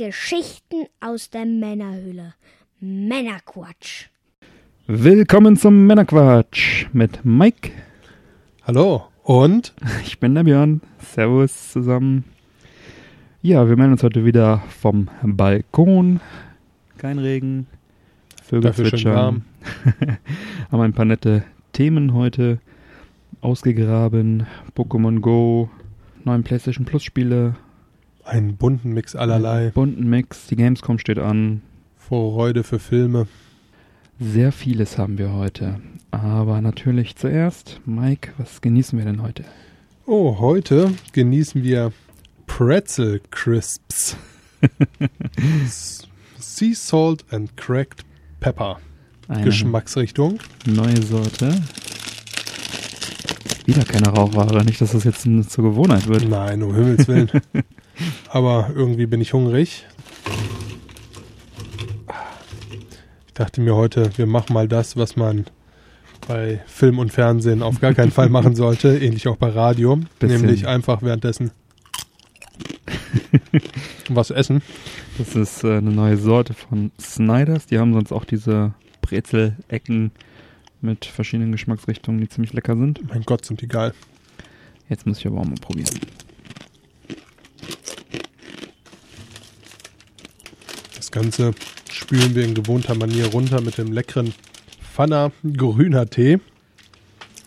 Geschichten aus der Männerhöhle. Männerquatsch. Willkommen zum Männerquatsch mit Mike. Hallo und Ich bin der Björn. Servus zusammen. Ja, wir melden uns heute wieder vom Balkon. Kein Regen. Vögel Dafür schön zwitschern. warm. Haben ein paar nette Themen heute ausgegraben. Pokémon Go, neuen PlayStation Plus Spiele, einen bunten Mix allerlei. bunten Mix, die Gamescom steht an. Freude für Filme. Sehr vieles haben wir heute. Aber natürlich zuerst, Mike, was genießen wir denn heute? Oh, heute genießen wir Pretzel Crisps. Sea Salt and Cracked Pepper. Eine Geschmacksrichtung. neue Sorte. Wieder keine Rauchware, nicht, dass das jetzt zur Gewohnheit wird. Nein, um Himmels Willen. Aber irgendwie bin ich hungrig. Ich dachte mir heute, wir machen mal das, was man bei Film und Fernsehen auf gar keinen Fall machen sollte, ähnlich auch bei Radio, Bisschen. nämlich einfach währenddessen was essen. Das ist äh, eine neue Sorte von Snyders. Die haben sonst auch diese Brezel-Ecken mit verschiedenen Geschmacksrichtungen, die ziemlich lecker sind. Mein Gott, sind die geil. Jetzt muss ich aber auch mal probieren. Das Ganze spülen wir in gewohnter Manier runter mit dem leckeren Pfanner grüner Tee.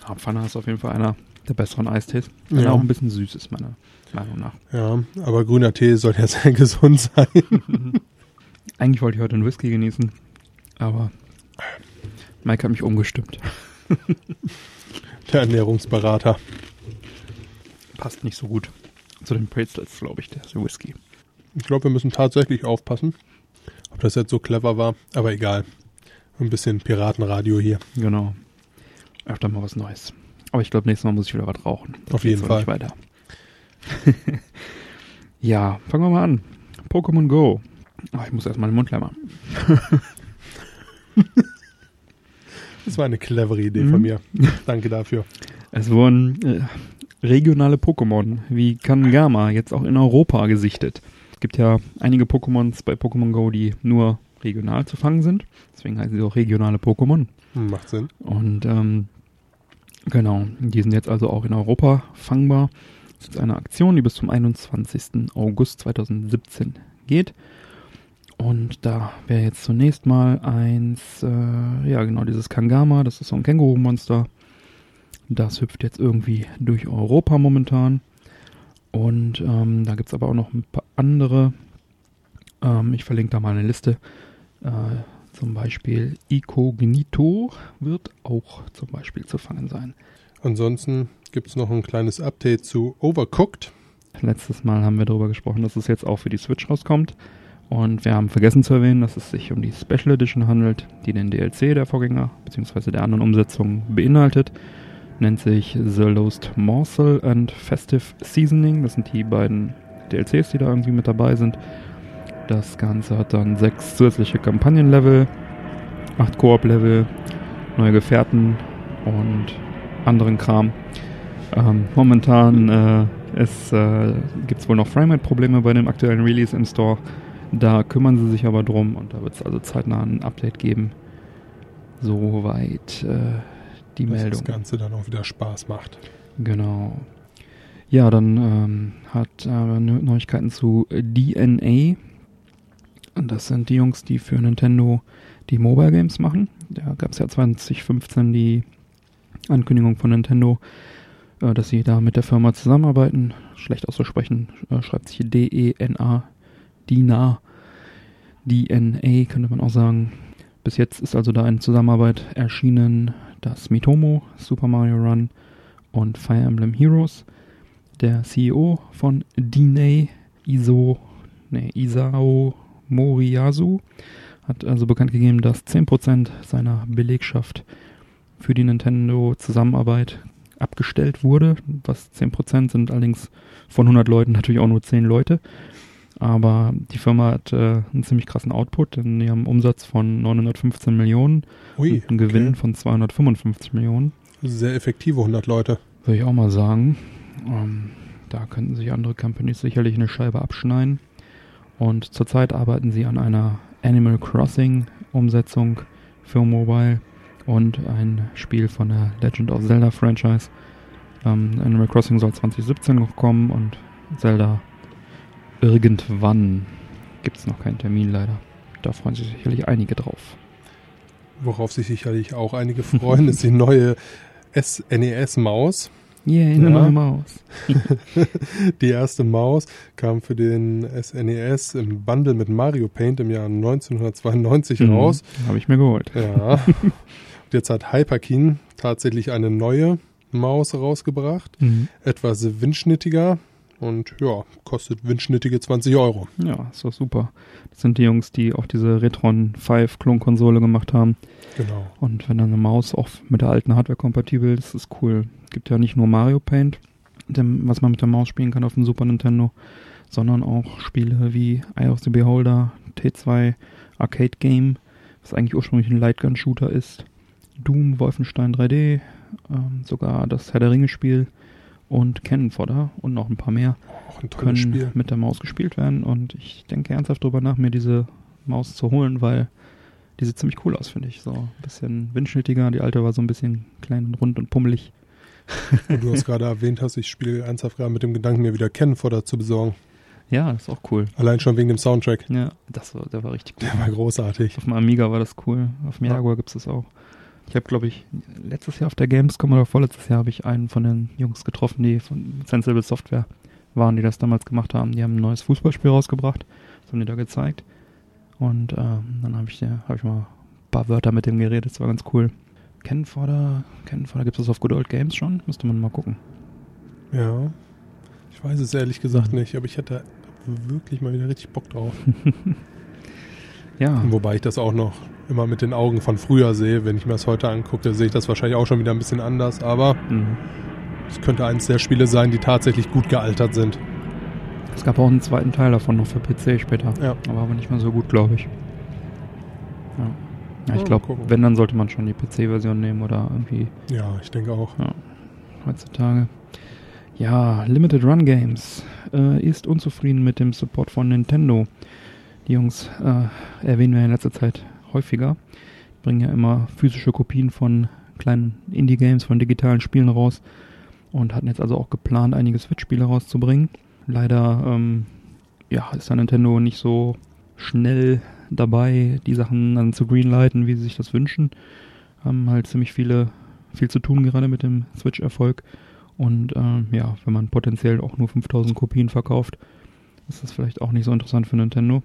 Ja, Pfanne ist auf jeden Fall einer der besseren Eistees. Wenn Ja. auch ein bisschen süß ist, meiner Meinung nach. Ja, aber grüner Tee soll ja sehr gesund sein. Eigentlich wollte ich heute einen Whisky genießen, aber Mike hat mich umgestimmt. Der Ernährungsberater. Passt nicht so gut zu den Pretzels, glaube ich, der Whisky. Ich glaube, wir müssen tatsächlich aufpassen, ob das jetzt so clever war. Aber egal. Ein bisschen Piratenradio hier. Genau. Öfter mal was Neues. Aber ich glaube, nächstes Mal muss ich wieder was rauchen. Das Auf jeden so Fall. Nicht weiter. ja, fangen wir mal an. Pokémon Go. Ah, ich muss erstmal den Mund leer machen. Das war eine clevere Idee Mhm. von mir. Danke dafür. Es wurden äh, regionale Pokémon wie Kangama jetzt auch in Europa gesichtet. Es gibt ja einige Pokémons bei Pokémon Go, die nur regional zu fangen sind. Deswegen heißen sie auch regionale Pokémon. Hm, Macht Sinn. Und ähm, genau, die sind jetzt also auch in Europa fangbar. Das ist eine Aktion, die bis zum 21. August 2017 geht. Und da wäre jetzt zunächst mal eins, äh, ja genau, dieses Kangama, das ist so ein Känguru-Monster. Das hüpft jetzt irgendwie durch Europa momentan. Und ähm, da gibt es aber auch noch ein paar andere. Ähm, ich verlinke da mal eine Liste. Äh, zum Beispiel Icognito wird auch zum Beispiel zu fangen sein. Ansonsten gibt es noch ein kleines Update zu Overcooked. Letztes Mal haben wir darüber gesprochen, dass es jetzt auch für die Switch rauskommt. Und wir haben vergessen zu erwähnen, dass es sich um die Special Edition handelt, die den DLC der Vorgänger bzw. der anderen Umsetzung beinhaltet. Nennt sich The Lost Morsel and Festive Seasoning. Das sind die beiden DLCs, die da irgendwie mit dabei sind. Das Ganze hat dann sechs zusätzliche Kampagnenlevel, acht Koop-Level, neue Gefährten und anderen Kram. Ähm, momentan äh, äh, gibt es wohl noch Framerate-Probleme bei dem aktuellen Release im Store. Da kümmern sie sich aber drum und da wird es also zeitnah ein Update geben. Soweit äh, die Dass Meldung. das Ganze dann auch wieder Spaß macht. Genau. Ja, dann ähm, hat äh, Neu- Neuigkeiten zu DNA. Und das sind die Jungs, die für Nintendo die Mobile Games machen. Da gab es ja 2015 die Ankündigung von Nintendo, äh, dass sie da mit der Firma zusammenarbeiten. Schlecht auszusprechen, äh, schreibt sich D-E-N-A, DINA, DNA könnte man auch sagen. Bis jetzt ist also da in Zusammenarbeit erschienen das Mitomo, Super Mario Run und Fire Emblem Heroes. Der CEO von DNA, Iso, nee, Isao Moriyasu, hat also bekannt gegeben, dass 10% seiner Belegschaft für die Nintendo-Zusammenarbeit abgestellt wurde. Was 10% sind allerdings von 100 Leuten natürlich auch nur 10 Leute. Aber die Firma hat äh, einen ziemlich krassen Output, denn die haben einen Umsatz von 915 Millionen Ui, und einen Gewinn okay. von 255 Millionen. Sehr effektive 100 Leute. Würde ich auch mal sagen. Ähm, da könnten sich andere Companies sicherlich eine Scheibe abschneiden. Und zurzeit arbeiten sie an einer Animal Crossing Umsetzung für Mobile und ein Spiel von der Legend of Zelda Franchise. Ähm, Animal Crossing soll 2017 noch kommen und Zelda irgendwann. Gibt es noch keinen Termin leider. Da freuen sich sicherlich einige drauf. Worauf sich sicherlich auch einige freuen, ist die neue SNES-Maus. Yeah, eine Ja. neue Maus. Die erste Maus kam für den SNES im Bundle mit Mario Paint im Jahr 1992 raus. Mhm, Habe ich mir geholt. Ja. Und jetzt hat Hyperkin tatsächlich eine neue Maus rausgebracht. Mhm. Etwas windschnittiger und ja, kostet windschnittige 20 Euro. Ja, ist doch super. Das sind die Jungs, die auch diese Retron 5 Klonkonsole gemacht haben. Genau. Und wenn dann eine Maus auch mit der alten Hardware kompatibel ist, ist cool. Gibt ja nicht nur Mario Paint, dem, was man mit der Maus spielen kann auf dem Super Nintendo, sondern auch Spiele wie Eye of the Beholder, T2 Arcade Game, was eigentlich ursprünglich ein Lightgun-Shooter ist, Doom, Wolfenstein 3D, ähm, sogar das Herr der Ringe-Spiel und Cannon und noch ein paar mehr ein können Spiel. mit der Maus gespielt werden und ich denke ernsthaft drüber nach, mir diese Maus zu holen, weil die sieht ziemlich cool aus, finde ich. So ein bisschen windschnittiger, die alte war so ein bisschen klein und rund und pummelig. Und du hast gerade erwähnt hast, ich spiele ernsthaft gerade mit dem Gedanken, mir wieder Kennenfodder zu besorgen. Ja, das ist auch cool. Allein schon wegen dem Soundtrack. Ja, das war, der war richtig gut. Der war großartig. Auf dem Amiga war das cool. Auf dem Jaguar gibt es das auch. Ich habe, glaube ich, letztes Jahr auf der Gamescom oder vorletztes Jahr habe ich einen von den Jungs getroffen, die von Sensible Software waren, die das damals gemacht haben. Die haben ein neues Fußballspiel rausgebracht. Das haben die da gezeigt. Und ähm, dann habe ich, ja- hab ich mal ein paar Wörter mit dem geredet. Das war ganz cool. Kennenforder, Kennenforder gibt es das auf Good Old Games schon? Müsste man mal gucken. Ja. Ich weiß es ehrlich gesagt nicht, aber ich hätte wirklich mal wieder richtig Bock drauf. Ja, Wobei ich das auch noch immer mit den Augen von früher sehe. Wenn ich mir das heute angucke, sehe ich das wahrscheinlich auch schon wieder ein bisschen anders. Aber mhm. es könnte eines der Spiele sein, die tatsächlich gut gealtert sind. es gab auch einen zweiten Teil davon noch für PC später. Ja. Aber aber nicht mehr so gut, glaube ich. Ja, ja ich glaube, wenn, dann sollte man schon die PC-Version nehmen oder irgendwie Ja, ich denke auch. heutzutage. Ja, Limited Run Games äh, ist unzufrieden mit dem Support von Nintendo. Die Jungs äh, erwähnen wir in letzter Zeit häufiger. Bringen ja immer physische Kopien von kleinen Indie-Games, von digitalen Spielen raus und hatten jetzt also auch geplant, einige Switch-Spiele rauszubringen. Leider ähm, ja, ist da Nintendo nicht so schnell dabei, die Sachen dann zu greenlighten, wie sie sich das wünschen. Haben halt ziemlich viele, viel zu tun gerade mit dem Switch-Erfolg. Und ähm, ja, wenn man potenziell auch nur 5000 Kopien verkauft, ist das vielleicht auch nicht so interessant für Nintendo.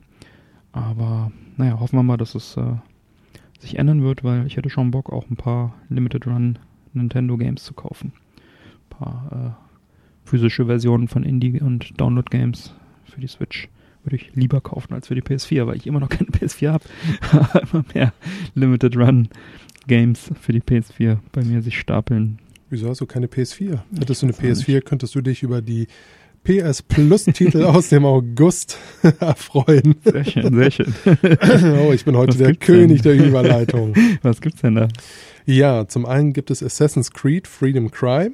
Aber naja, hoffen wir mal, dass es äh, sich ändern wird, weil ich hätte schon Bock, auch ein paar Limited Run Nintendo Games zu kaufen. Ein paar äh, physische Versionen von Indie- und Download-Games für die Switch würde ich lieber kaufen als für die PS4, weil ich immer noch keine PS4 habe. Immer mehr Limited Run Games für die PS4 bei mir sich stapeln. Wieso hast du keine PS4? Hättest du eine weiß auch PS4, könntest du dich über die PS Plus Titel aus dem August erfreuen. Sehr schön, sehr schön. oh, ich bin heute Was der König denn? der Überleitung. Was gibt's denn da? Ja, zum einen gibt es Assassin's Creed Freedom Cry.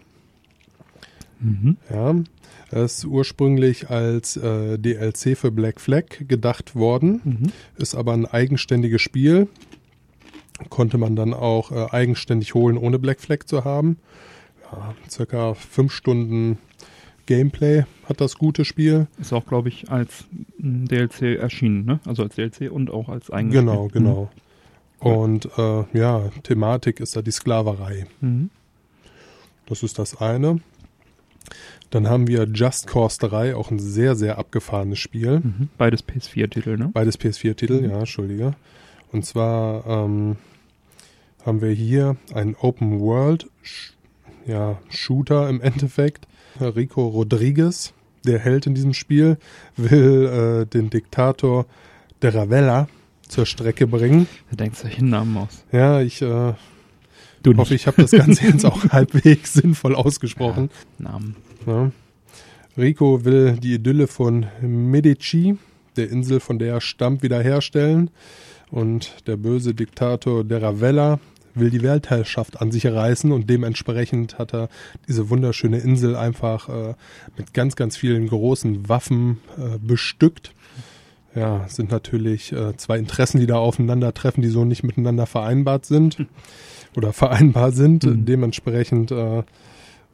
Mhm. Ja, ist ursprünglich als äh, DLC für Black Flag gedacht worden, Mhm. ist aber ein eigenständiges Spiel. Konnte man dann auch äh, eigenständig holen, ohne Black Flag zu haben. Ja, circa fünf Stunden Gameplay hat das gute Spiel. Ist auch, glaube ich, als mm, DLC erschienen, ne? Also als DLC und auch als eigenes Genau, Spiel. genau. Und äh, ja, Thematik ist da die Sklaverei. Mhm. Das ist das eine. Dann haben wir Just Cause 3, auch ein sehr, sehr abgefahrenes Spiel. Mhm. Beides PS4-Titel, ne? Beides PS4-Titel, Mhm. ja, entschuldige. Und zwar ähm, haben wir hier einen Open World ja, Shooter im Endeffekt. Rico Rodriguez, der Held in diesem Spiel, will äh, den Diktator de Ravella zur Strecke bringen. Wer denkt solche Namen aus? Ja, ich äh, hoffe, ich habe das Ganze jetzt auch halbwegs sinnvoll ausgesprochen. Namen. Ja. Rico will die Idylle von Medici, der Insel, von der er stammt, wiederherstellen. Und der böse Diktator de Ravella will die Weltherrschaft an sich reißen und dementsprechend hat er diese wunderschöne Insel einfach äh, mit ganz, ganz vielen großen Waffen äh, bestückt. ja, sind natürlich äh, zwei Interessen, die da aufeinandertreffen, die so nicht miteinander vereinbart sind oder vereinbar sind. Mhm. Dementsprechend äh,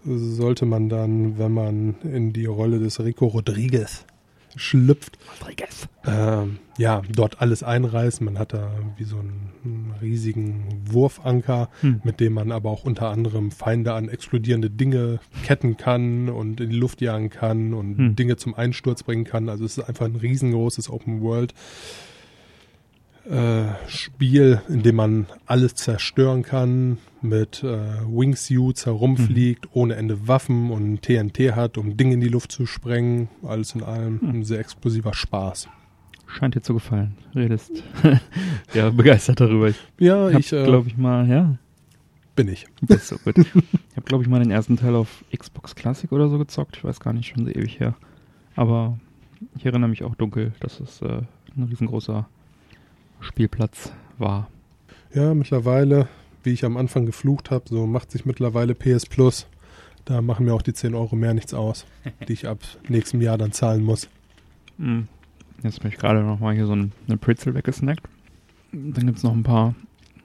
sollte man dann, wenn man in die Rolle des Rico Rodriguez schlüpft, Rodriguez. ähm, ja, dort alles einreißen. Man hat da wie so einen, einen riesigen Wurfanker, Hm. mit dem man aber auch unter anderem Feinde an explodierende Dinge ketten kann und in die Luft jagen kann und Hm. Dinge zum Einsturz bringen kann. Also es ist einfach ein riesengroßes Open World äh, Spiel, in dem man alles zerstören kann, mit äh, Wingsuits herumfliegt, ohne Ende Waffen und TNT hat, um Dinge in die Luft zu sprengen. Alles in allem Hm. ein sehr explosiver Spaß. Scheint dir zu gefallen. Redest ja begeistert darüber. Ich Ja, hab, ich äh, glaube ich mal, ja, bin ich. das ist so gut. ich habe, glaube ich, mal den ersten Teil auf Xbox Classic oder so gezockt. Ich weiß gar nicht, schon so ewig her. Aber ich erinnere mich auch dunkel, dass es äh, ein riesengroßer Spielplatz war. Ja, mittlerweile, wie ich am Anfang geflucht habe, so macht sich mittlerweile PS Plus. Da machen mir auch die 10 Euro mehr nichts aus, die ich ab nächstem Jahr dann zahlen muss. Mm. Jetzt bin ich gerade noch mal hier so ein, eine Pretzel weggesnackt. Dann gibt es noch ein paar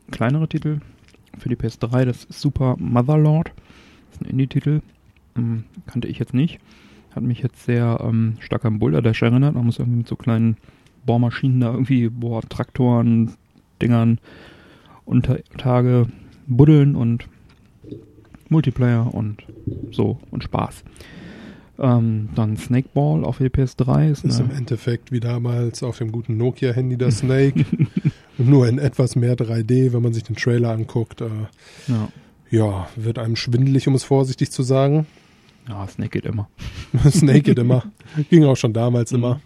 kleinere Titel für die PS3. Das ist Super Motherlord. Das ist ein Indie-Titel. Mm, kannte ich jetzt nicht. Hat mich jetzt sehr ähm, stark an Boulder Dash erinnert. Man muss irgendwie mit so kleinen Bohrmaschinen da irgendwie, boah, Traktoren, Dingern unter Tage buddeln und Multiplayer und so und Spaß. Ähm, dann Snakeball auf der PS3 ist, Ist im Endeffekt wie damals auf dem guten Nokia-Handy der Snake. Nur in etwas mehr 3D, wenn man sich den Trailer anguckt. Äh, ja. ja, wird einem schwindelig, um es vorsichtig zu sagen. ja, Snake geht immer. Snake geht immer. Ging auch schon damals Mhm. immer.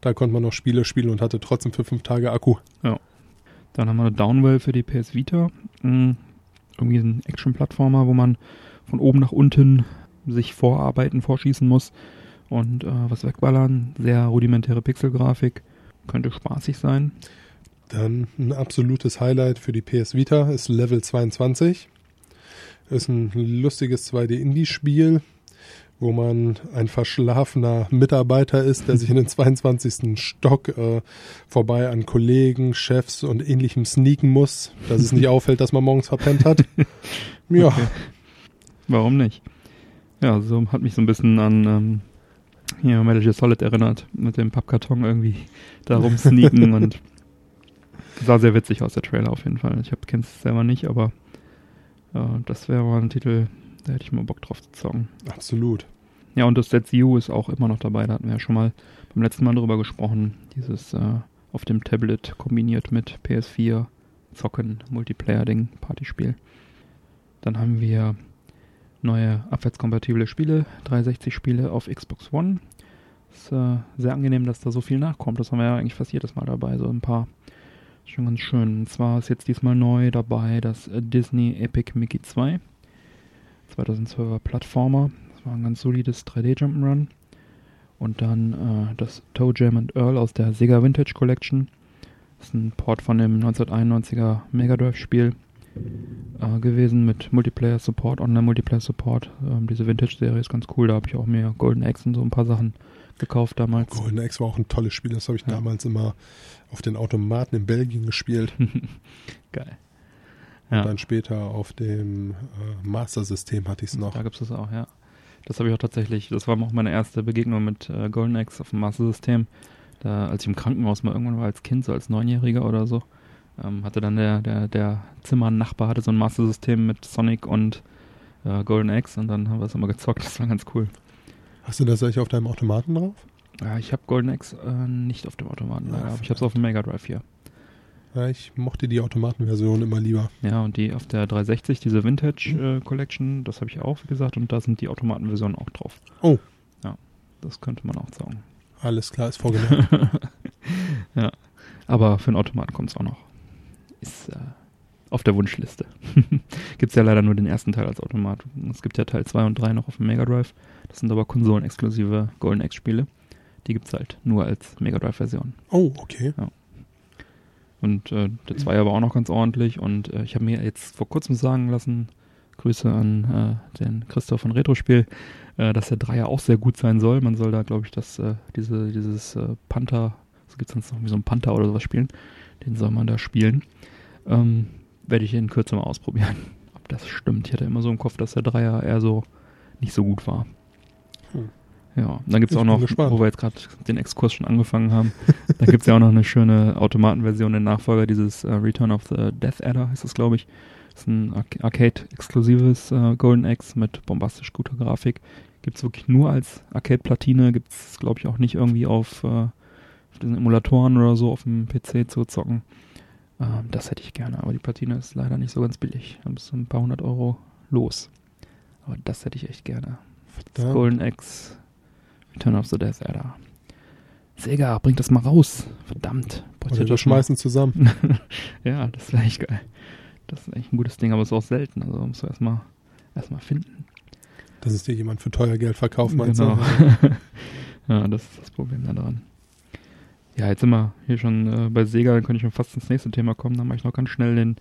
Da konnte man noch Spiele spielen und hatte trotzdem für fünf Tage Akku. Dann haben wir eine Downwell für die PS Vita. Mm, Irgendwie ein Action-Plattformer, wo man von oben nach unten sich vorarbeiten, vorschießen muss und äh, was wegballern. Sehr rudimentäre Pixelgrafik. Könnte spaßig sein. Dann ein absolutes Highlight für die PS Vita ist Level 22. Ist ein lustiges 2D-Indie-Spiel, wo man ein verschlafener Mitarbeiter ist, der sich in den 22. Stock äh, vorbei an Kollegen, Chefs und ähnlichem sneaken muss, dass es nicht auffällt, dass man morgens verpennt hat. Ja, Okay. Warum nicht? Ja, so hat mich so ein bisschen an ähm, hier Metal Gear Solid erinnert, mit dem Pappkarton irgendwie da rumsneaken und sah sehr witzig aus, der Trailer auf jeden Fall. Ich kenne es selber nicht, aber äh, das wäre mal ein Titel, da hätte ich mal Bock drauf zu zocken. absolut. Ja, und das You ist auch immer noch dabei, da hatten wir ja schon mal beim letzten Mal drüber gesprochen, dieses äh, auf dem Tablet kombiniert mit PS4 Zocken, Multiplayer-Ding, Partyspiel. Dann haben wir neue abwärtskompatible Spiele, 360 Spiele auf Xbox One. Ist äh, sehr angenehm, dass da so viel nachkommt. Das haben wir ja eigentlich fast jedes Mal dabei, so ein paar. Schon ganz schön. Und zwar ist jetzt diesmal neu dabei das Disney Epic Mickey 2. 2012er Plattformer. Das war ein ganz solides 3D Jump'n'Run. Und dann äh, das Toe Jam and Earl aus der Sega Vintage Collection. Das ist ein Port von dem 1991er Mega Drive Spiel äh, gewesen mit Multiplayer Support, Online Multiplayer Support. Ähm, diese Vintage Serie ist ganz cool. Da habe ich auch mir Golden Axe und so ein paar Sachen gekauft damals. Golden Axe war auch ein tolles Spiel. Das habe ich Ja. damals immer auf den Automaten in Belgien gespielt. Geil. Und Ja. dann später auf dem äh, Master-System hatte ich es noch. Da gibt es das auch, ja. Das habe ich auch tatsächlich, das war auch meine erste Begegnung mit äh, Golden Axe auf dem Master-System. Da, als ich im Krankenhaus mal irgendwann war als Kind, so als Neunjähriger oder so, ähm, hatte dann der, der, der Zimmernachbar hatte so ein Master-System mit Sonic und äh, Golden Axe und dann haben wir es immer gezockt. Das war ganz cool. Hast du das eigentlich auf deinem Automaten drauf? Ja, ich habe Golden Axe äh, nicht auf dem Automaten, leider, aber ich habe es auf dem Mega Drive hier. Ja, ich mochte die Automatenversion immer lieber. Ja, und die auf der 360, diese Vintage äh, Collection, das habe ich auch, wie gesagt, und da sind die Automatenversionen auch drauf. Oh. Ja, das könnte man auch sagen. Alles klar, ist vorgemerkt. ja, aber für einen Automaten kommt es auch noch. Ist äh, auf der Wunschliste. gibt es ja leider nur den ersten Teil als Automat. Es gibt ja Teil 2 und 3 noch auf dem Mega Drive. Das sind aber konsolenexklusive Golden Axe-Spiele. Die gibt es halt nur als Mega Drive-Version. oh, okay. Und äh, der Zweier war auch noch ganz ordentlich. Und äh, ich habe mir jetzt vor kurzem sagen lassen, Grüße an äh, den Christoph von Retrospiel, äh, dass der Dreier auch sehr gut sein soll. Man soll da, glaube ich, das, äh, diese, dieses äh, Panther Es gibt sonst noch wie so einen Panther oder sowas spielen. Den soll man da spielen. Ähm, Werde ich in Kürze mal ausprobieren, ob das stimmt. Ich hatte immer so im Kopf, dass der Dreier eher so nicht so gut war. Hm. Ja, dann gibt es auch noch, wo wir jetzt gerade den Exkurs schon angefangen haben, da gibt es ja auch noch eine schöne Automatenversion, den Nachfolger dieses äh, Return of the Death Adder, heißt es, glaube ich. Das ist ein Ar Arcade-exklusives äh, Golden Axe mit bombastisch guter Grafik. Gibt es wirklich nur als Arcade-Platine, gibt es, glaube ich, auch nicht irgendwie auf, äh, auf diesen Emulatoren oder so auf dem PC zu zocken. Ähm, das hätte ich gerne, aber die Platine ist leider nicht so ganz billig. Da bist du ein paar hundert Euro los. Aber das hätte ich echt gerne. Das. Golden Axe Return of the Death Adder. Sega, bringt das mal raus. Verdammt. Oder wir das mal. schmeißen zusammen. ja, das wäre echt geil. Das ist echt ein gutes Ding, aber es ist auch selten. Also musst du erstmal erstmal finden. Dass es dir jemand für teuer Geld verkauft, meinst genau. du? ja, das ist das Problem daran. Ja, jetzt sind wir hier schon äh, bei Sega, dann könnte ich schon fast ins nächste Thema kommen. Dann mache ich noch ganz schnell den,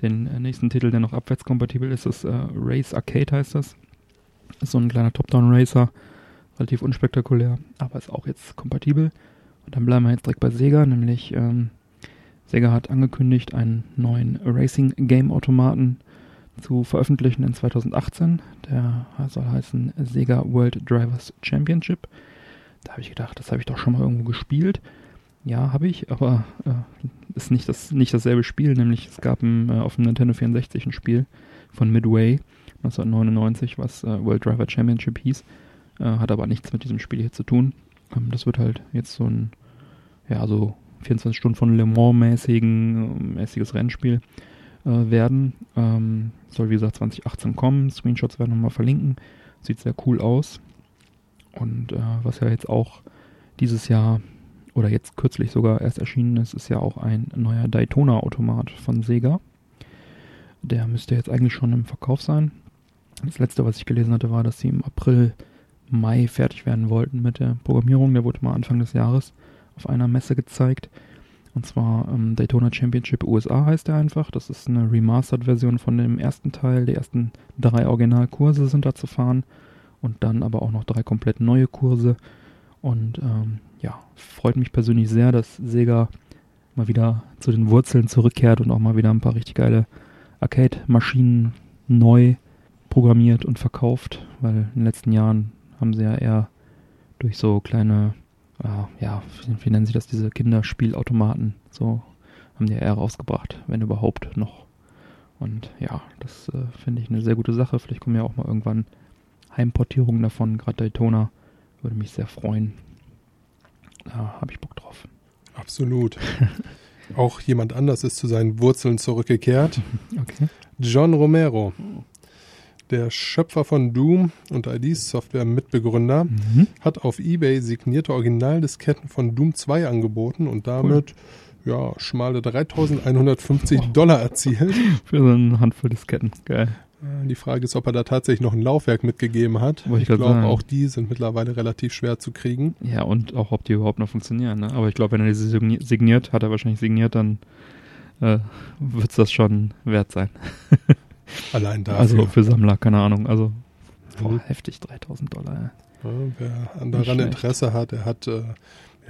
den äh, nächsten Titel, der noch abwärtskompatibel ist. Das ist äh, Race Arcade heißt das. Ist so ein kleiner Top-Down-Racer. Relativ unspektakulär, aber ist auch jetzt kompatibel. Und dann bleiben wir jetzt direkt bei Sega, nämlich ähm, Sega hat angekündigt, einen neuen Racing-Game-Automaten zu veröffentlichen in 2018. Der soll heißen Sega World Drivers Championship. Da habe ich gedacht, das habe ich doch schon mal irgendwo gespielt. Ja, habe ich, aber äh, ist nicht, das, nicht dasselbe Spiel, nämlich es gab ein, äh, auf dem Nintendo 64 ein Spiel von Midway 1999, was äh, World Driver Championship hieß. Äh, hat aber nichts mit diesem Spiel hier zu tun. Ähm, das wird halt jetzt so ein, ja, so 24 Stunden von Le Mans-mäßigen, äh, mäßiges Rennspiel äh, werden. Ähm, soll wie gesagt 2018 kommen. Screenshots werden wir mal verlinken. Sieht sehr cool aus. Und äh, was ja jetzt auch dieses Jahr oder jetzt kürzlich sogar erst erschienen ist, ist ja auch ein neuer Daytona-Automat von Sega. Der müsste jetzt eigentlich schon im Verkauf sein. Das letzte, was ich gelesen hatte, war, dass sie im April, Mai fertig werden wollten mit der Programmierung. Der wurde mal Anfang des Jahres auf einer Messe gezeigt. Und zwar ähm, Daytona Championship USA heißt er einfach. Das ist eine Remastered-Version von dem ersten Teil. Die ersten drei Originalkurse sind da zu fahren. Und dann aber auch noch drei komplett neue Kurse. Und ähm, ja, freut mich persönlich sehr, dass Sega mal wieder zu den Wurzeln zurückkehrt und auch mal wieder ein paar richtig geile Arcade-Maschinen neu programmiert und verkauft, weil in den letzten Jahren haben sie ja eher durch so kleine, äh, ja, wie, nennen sie das, diese Kinderspielautomaten, so haben die ja eher rausgebracht, wenn überhaupt noch. Und ja, das äh, finde ich eine sehr gute Sache. Vielleicht kommen ja auch mal irgendwann Heimportierungen davon, gerade Daytona. Würde mich sehr freuen. Da habe ich Bock drauf. Absolut. Auch jemand anders ist zu seinen Wurzeln zurückgekehrt. Okay. John Romero, der Schöpfer von Doom und ID-Software-Mitbegründer, Mhm. hat auf eBay signierte Originaldisketten von Doom 2 angeboten und damit ja, schmale 3150 Dollar erzielt. Für so eine Handvoll Disketten. Geil. Die Frage ist, ob er da tatsächlich noch ein Laufwerk mitgegeben hat. Wollte ich Ich glaube, auch die sind mittlerweile relativ schwer zu kriegen. Ja, und auch, ob die überhaupt noch funktionieren. Ne? Aber ich glaube, wenn er diese signi- signiert, hat er wahrscheinlich signiert, dann äh, wird es das schon wert sein. Allein dafür. Also für Sammler, keine Ahnung. Also boah, Mhm. heftig, 3000 Dollar. Ja, wer daran. Interesse hat, er hat äh,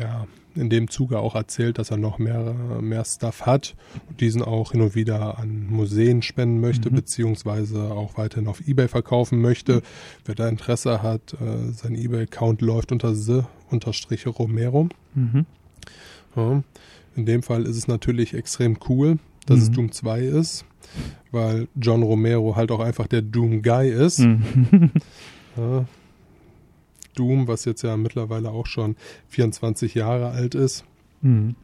ja in dem Zuge auch erzählt, dass er noch mehr, mehr Stuff hat und diesen auch hin und wieder an Museen spenden möchte, Mhm. beziehungsweise auch weiterhin auf Ebay verkaufen möchte. Wer da Interesse hat, äh, sein Ebay-Account läuft unter the-romero. Mhm. Ja. In dem Fall ist es natürlich extrem cool, dass es Mhm. Doom 2 ist, weil John Romero halt auch einfach der Doom Guy ist. Mhm. Ja. Doom, was jetzt ja mittlerweile auch schon 24 Jahre alt ist, mhm.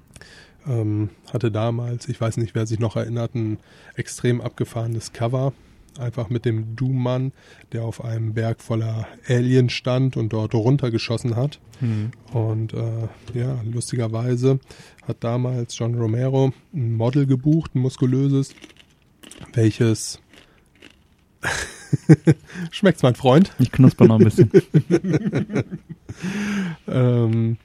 ähm, hatte damals, ich weiß nicht, wer sich noch erinnert, ein extrem abgefahrenes Cover. Einfach mit dem Doom-Mann, der auf einem Berg voller Aliens stand und dort runtergeschossen hat. Mhm. Und äh, ja, lustigerweise hat damals John Romero ein Model gebucht, ein muskulöses, welches schmeckt's, mein Freund, Ich knusper noch ein bisschen. ähm,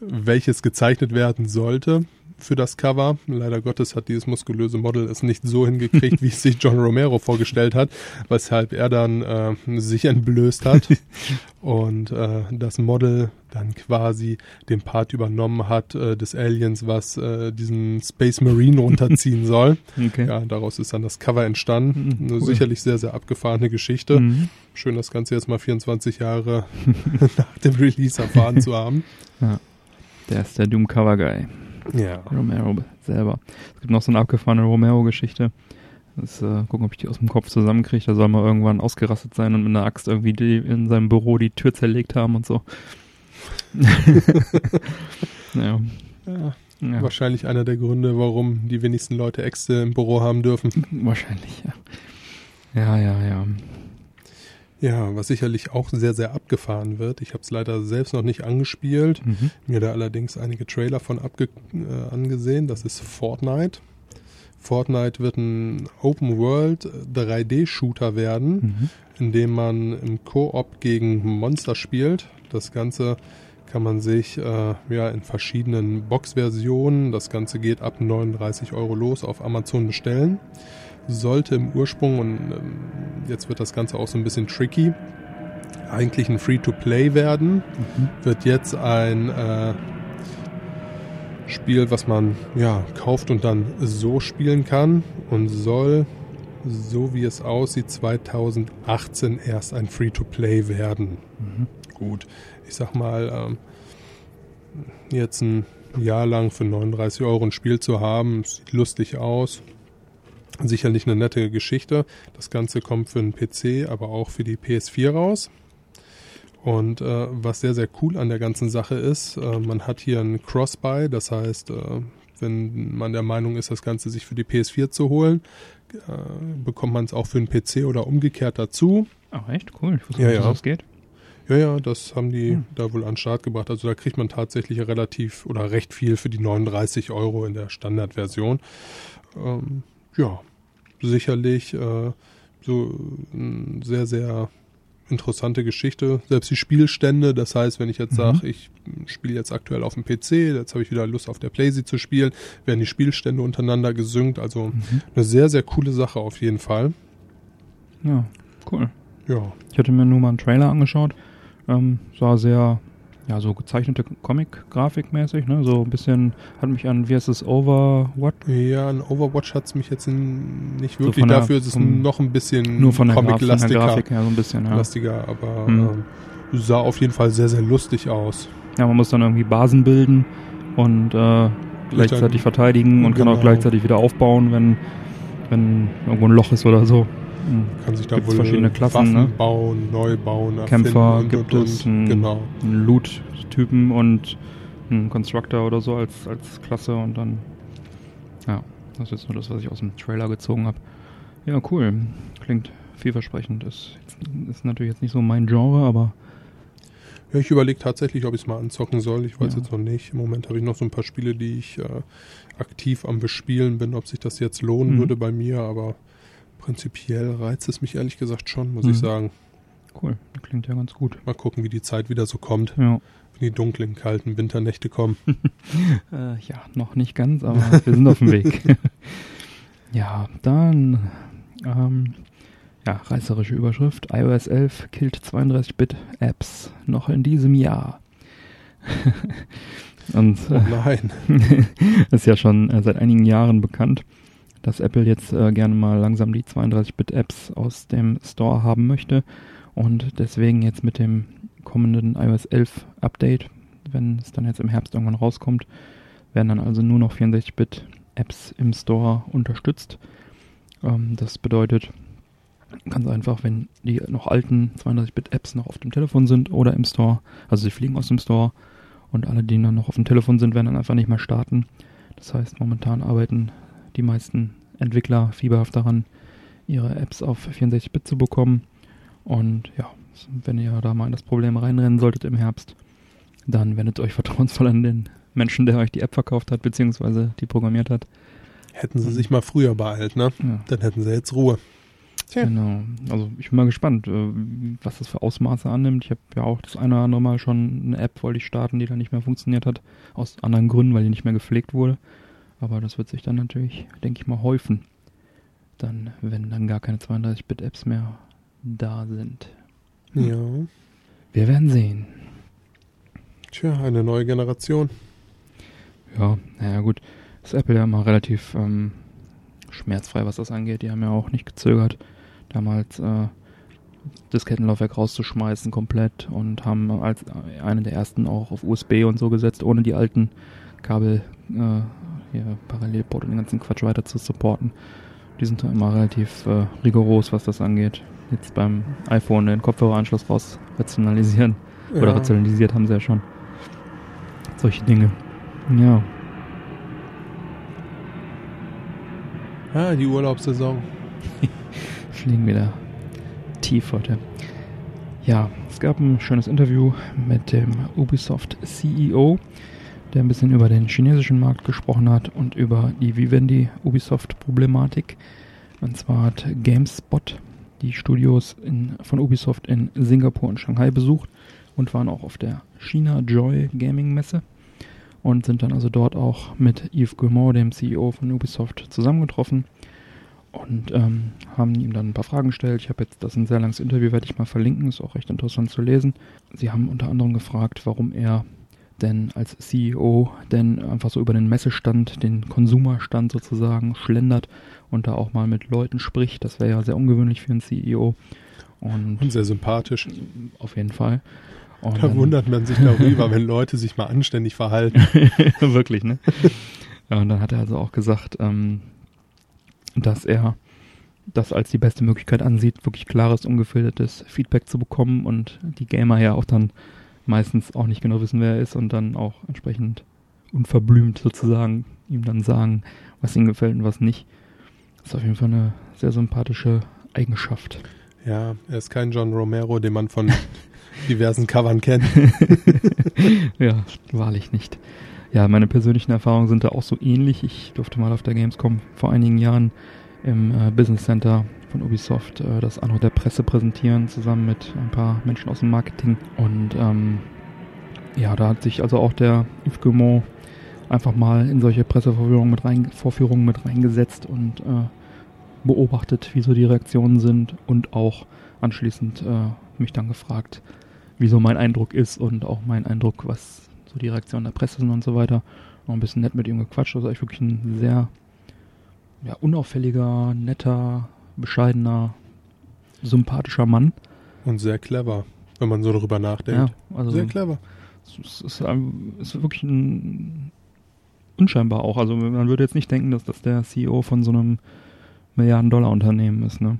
welches gezeichnet werden sollte für das Cover. Leider Gottes hat dieses muskulöse Model es nicht so hingekriegt, wie es sich John Romero vorgestellt hat, weshalb er dann äh, sich entblößt hat und äh, das Model dann quasi den Part übernommen hat äh, des Aliens, was äh, diesen Space Marine runterziehen soll. Okay. Ja, daraus ist dann das Cover entstanden. Mhm, Eine cool. sicherlich sehr, sehr abgefahrene Geschichte. Mhm. Schön, das Ganze jetzt mal 24 Jahre nach dem Release erfahren zu haben. Der ist der Doom Cover Guy. Ja. Romero selber. Es gibt noch so eine abgefahrene Romero-Geschichte. Das, äh, gucken, ob ich die aus dem Kopf zusammenkriege. Da soll man irgendwann ausgerastet sein und mit einer Axt irgendwie in seinem Büro die Tür zerlegt haben und so. ja. Ja, ja. Wahrscheinlich einer der Gründe, warum die wenigsten Leute Äxte im Büro haben dürfen. Wahrscheinlich, ja. Ja, ja, ja. Ja, was sicherlich auch sehr, sehr abgefahren wird. Ich habe es leider selbst noch nicht angespielt. Mhm. Mir da allerdings einige Trailer von abge äh, angesehen. Das ist Fortnite. Fortnite wird ein Open World 3D-Shooter werden, Mhm. In dem man im Koop gegen Monster spielt. Das Ganze kann man sich äh, ja in verschiedenen Box-Versionen, das Ganze geht ab 39 Euro los, auf Amazon bestellen. Sollte im Ursprung, und ähm, jetzt wird das Ganze auch so ein bisschen tricky, eigentlich ein Free-to-Play werden Mhm. wird jetzt ein äh, Spiel, was man ja kauft und dann so spielen kann und soll, so wie es aussieht, 2018 erst ein Free-to-Play werden. Mhm. Gut, ich sag mal, ähm, jetzt ein Jahr lang für 39 Euro ein Spiel zu haben, sieht lustig aus. Sicherlich eine nette Geschichte. Das Ganze kommt für den PC, aber auch für die PS4 raus. Und äh, was sehr, sehr cool an der ganzen Sache ist, äh, man hat hier ein Cross-Buy, das heißt, äh, wenn man der Meinung ist, das Ganze sich für die PS4 zu holen, bekommt man es auch für den PC oder umgekehrt dazu. Ach, echt? Cool. Ich wusste Ja, nicht, dass ja. das geht. Ja, ja, das haben die Hm. da wohl an den Start gebracht. Also da kriegt man tatsächlich relativ oder recht viel für die 39 Euro in der Standardversion. Ähm, ja, sicherlich äh, so eine sehr, sehr interessante Geschichte. Selbst die Spielstände, das heißt, wenn ich jetzt Mhm. sage, ich spiele jetzt aktuell auf dem PC, jetzt habe ich wieder Lust auf der Playsee zu spielen, werden die Spielstände untereinander gesynkt. Also Mhm. eine sehr, sehr coole Sache auf jeden Fall. Ja, cool. Ja, Ich hatte mir nur mal einen Trailer angeschaut. Ähm, sah sehr, ja, so gezeichnete Comic-Grafik mäßig, ne? So ein bisschen, hat mich an, wie heißt es, Overwatch? Ja, an Overwatch hat's mich jetzt nicht So wirklich. von der- Dafür ist es vom- noch ein bisschen Nur von der, Graf, von der Grafik her so ein bisschen, ja. lastiger, aber Mhm. ähm, sah auf jeden Fall sehr, sehr lustig aus. Ja, man muss dann irgendwie Basen bilden und äh, gleichzeitig verteidigen und kann auch Genau. gleichzeitig wieder aufbauen, wenn, wenn irgendwo ein Loch ist oder so. Mhm. Kann sich da Gibt's wohl verschiedene Klassen, Waffen ne? bauen, neu bauen, Kämpfer und, gibt und, es, und. einen, Genau. Loot-Typen und einen Constructor oder so als, als Klasse und dann, ja, das ist nur das, was ich aus dem Trailer gezogen habe. Ja, cool. Klingt vielversprechend. Ist, ist natürlich jetzt nicht so mein Genre, aber Ja, ich überlege tatsächlich, ob ich es mal anzocken soll. Ich weiß Ja. jetzt noch nicht. Im Moment habe ich noch so ein paar Spiele, die ich äh, aktiv am Bespielen bin, ob sich das jetzt lohnen Mhm. würde bei mir, aber prinzipiell reizt es mich ehrlich gesagt schon, muss Mhm. ich sagen. cool. Klingt ja ganz gut. Mal gucken, wie die Zeit wieder so kommt, Ja. wenn die dunklen, kalten Winternächte kommen. Äh, ja, noch nicht ganz, aber wir sind auf dem Weg. ja, dann, ähm, ja, reißerische Überschrift. iOS 11 killt 32-Bit-Apps noch in diesem Jahr. Und Oh nein. ist ja schon äh, seit einigen Jahren bekannt, dass Apple jetzt äh, gerne mal langsam die 32-Bit-Apps aus dem Store haben möchte und deswegen jetzt mit dem kommenden iOS 11 Update, wenn es dann jetzt im Herbst irgendwann rauskommt, werden dann also nur noch 64-Bit-Apps im Store unterstützt. Ähm, das bedeutet ganz einfach, wenn die noch alten 32-Bit-Apps noch auf dem Telefon sind oder im Store, also sie fliegen aus dem Store und alle, die dann noch auf dem Telefon sind, werden dann einfach nicht mehr starten. Das heißt, momentan arbeiten die meisten Entwickler fieberhaft daran, ihre Apps auf 64-Bit zu bekommen. Und ja, wenn ihr da mal in das Problem reinrennen solltet im Herbst, dann wendet euch vertrauensvoll an den Menschen, der euch die App verkauft hat, beziehungsweise die programmiert hat. Hätten sie sich mal früher beeilt, ne? Ja, Dann hätten sie jetzt Ruhe. Tja. genau. Also ich bin mal gespannt, äh, was das für Ausmaße annimmt. Ich habe ja auch das eine oder andere Mal schon eine App wollte ich starten, die dann nicht mehr funktioniert hat. Aus anderen Gründen, weil die nicht mehr gepflegt wurde. Aber das wird sich dann natürlich, denke ich mal, häufen. Dann, wenn dann gar keine 32-Bit-Apps mehr da sind. Ja. Wir werden sehen. Tja, eine neue Generation. Ja, naja gut. Ist Apple ja immer relativ ähm, schmerzfrei, was das angeht. Die haben ja auch nicht gezögert, damals äh, das Kettenlaufwerk rauszuschmeißen komplett und haben als eine der ersten auch auf USB und so gesetzt, ohne die alten Kabel, äh, hier Parallelport und den ganzen Quatsch weiter zu supporten. Die sind da immer relativ äh, rigoros, was das angeht. Jetzt beim iPhone den Kopfhöreranschluss raus rationalisieren. Oder Ja. rationalisiert haben sie ja schon. Solche Dinge. Ja. Ah, die Urlaubssaison. fliegen wieder tief heute. Ja, es gab ein schönes Interview mit dem Ubisoft CEO, der ein bisschen über den chinesischen Markt gesprochen hat und über die Vivendi Ubisoft Problematik. Und zwar hat GameSpot die Studios in, von Ubisoft in Singapur und Shanghai besucht und waren auch auf der China Joy Gaming Messe und sind dann also dort auch mit Yves Guillemot, dem CEO von Ubisoft, zusammengetroffen und ähm, haben ihm dann ein paar Fragen gestellt. Ich habe jetzt das ein sehr langes Interview, werde ich mal verlinken, ist auch recht interessant zu lesen. Sie haben unter anderem gefragt, warum er denn als CEO denn einfach so über den Messestand, den Konsumerstand sozusagen schlendert und da auch mal mit Leuten spricht. Das wäre ja sehr ungewöhnlich für einen CEO. Und Und sehr sympathisch. auf jeden Fall. Und Da wundert man sich darüber, wenn Leute sich mal anständig verhalten. Wirklich, ne? Und dann hat er also auch gesagt, ähm, dass er das als die beste Möglichkeit ansieht, wirklich klares, ungefiltertes Feedback zu bekommen und die Gamer ja auch dann meistens auch nicht genau wissen, wer er ist und dann auch entsprechend unverblümt sozusagen ihm dann sagen, was ihnen gefällt und was nicht. Das ist auf jeden Fall eine sehr sympathische Eigenschaft. Ja, er ist kein John Romero, den man von diversen Covern kennt. ja, wahrlich nicht. Ja, meine persönlichen Erfahrungen sind da auch so ähnlich. Ich durfte mal auf der Gamescom vor einigen Jahren im äh, Business Center von Ubisoft äh, das Anno der Presse präsentieren, zusammen mit ein paar Menschen aus dem Marketing. Und ähm, ja, da hat sich also auch der Yves Guillemot einfach mal in solche Pressevorführungen mit, rein, Vorführungen mit reingesetzt und äh, beobachtet, wie so die Reaktionen sind und auch anschließend äh, mich dann gefragt, wie so mein Eindruck ist und auch mein Eindruck, was so die Reaktionen der Presse sind und so weiter. Noch ein bisschen nett mit ihm gequatscht. Also echt wirklich ein sehr ja, unauffälliger, netter, bescheidener, sympathischer Mann. Und sehr clever, wenn man so darüber nachdenkt. Ja, also Sehr clever. es ist, es ist wirklich ein unscheinbar auch. Also man würde jetzt nicht denken, dass das der CEO von so einem Milliarden-Dollar-Unternehmen ist, ne?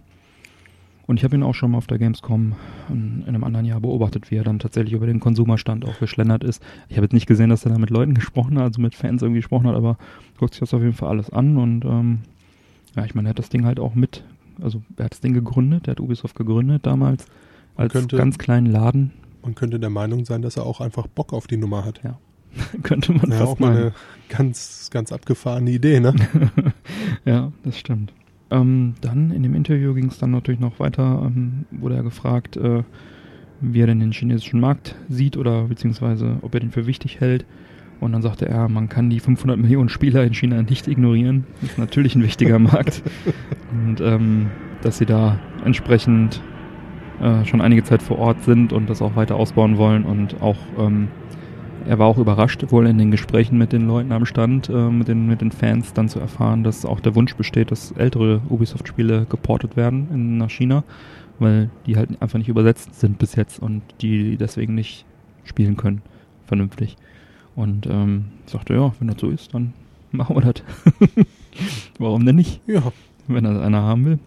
Und ich habe ihn auch schon mal auf der Gamescom in, in einem anderen Jahr beobachtet, wie er dann tatsächlich über den Konsumerstand auch geschlendert ist. Ich habe jetzt nicht gesehen, dass er da mit Leuten gesprochen hat, also mit Fans irgendwie gesprochen hat, aber guckt sich das auf jeden Fall alles an und ähm, ja, ich meine, er hat das Ding halt auch mit, also er hat das Ding gegründet, er hat Ubisoft gegründet damals als könnte- ganz kleinen Laden, Man könnte der Meinung sein, dass er auch einfach Bock auf die Nummer hat. könnte man Ja, fast auch mal meinen. eine ganz, ganz abgefahrene Idee, ne? ja, das stimmt. Ähm, dann in dem Interview ging es dann natürlich noch weiter, ähm, wurde er gefragt, äh, wie er denn den chinesischen Markt sieht oder beziehungsweise ob er den für wichtig hält. Und dann sagte er, man kann die 500 Millionen Spieler in China nicht ignorieren. Das ist natürlich ein wichtiger Markt. Und ähm, dass sie da entsprechend äh, schon einige Zeit vor Ort sind und das auch weiter ausbauen wollen und auch ähm, er war auch überrascht, wohl in den Gesprächen mit den Leuten am Stand, äh, mit, den, mit den Fans, dann zu erfahren, dass auch der Wunsch besteht, dass ältere Ubisoft-Spiele geportet werden in, nach China, weil die halt einfach nicht übersetzt sind bis jetzt und die deswegen nicht spielen können, vernünftig. Und ähm, sagte, ja, wenn das so ist, dann machen wir das. Warum denn nicht, Ja, wenn das einer haben will?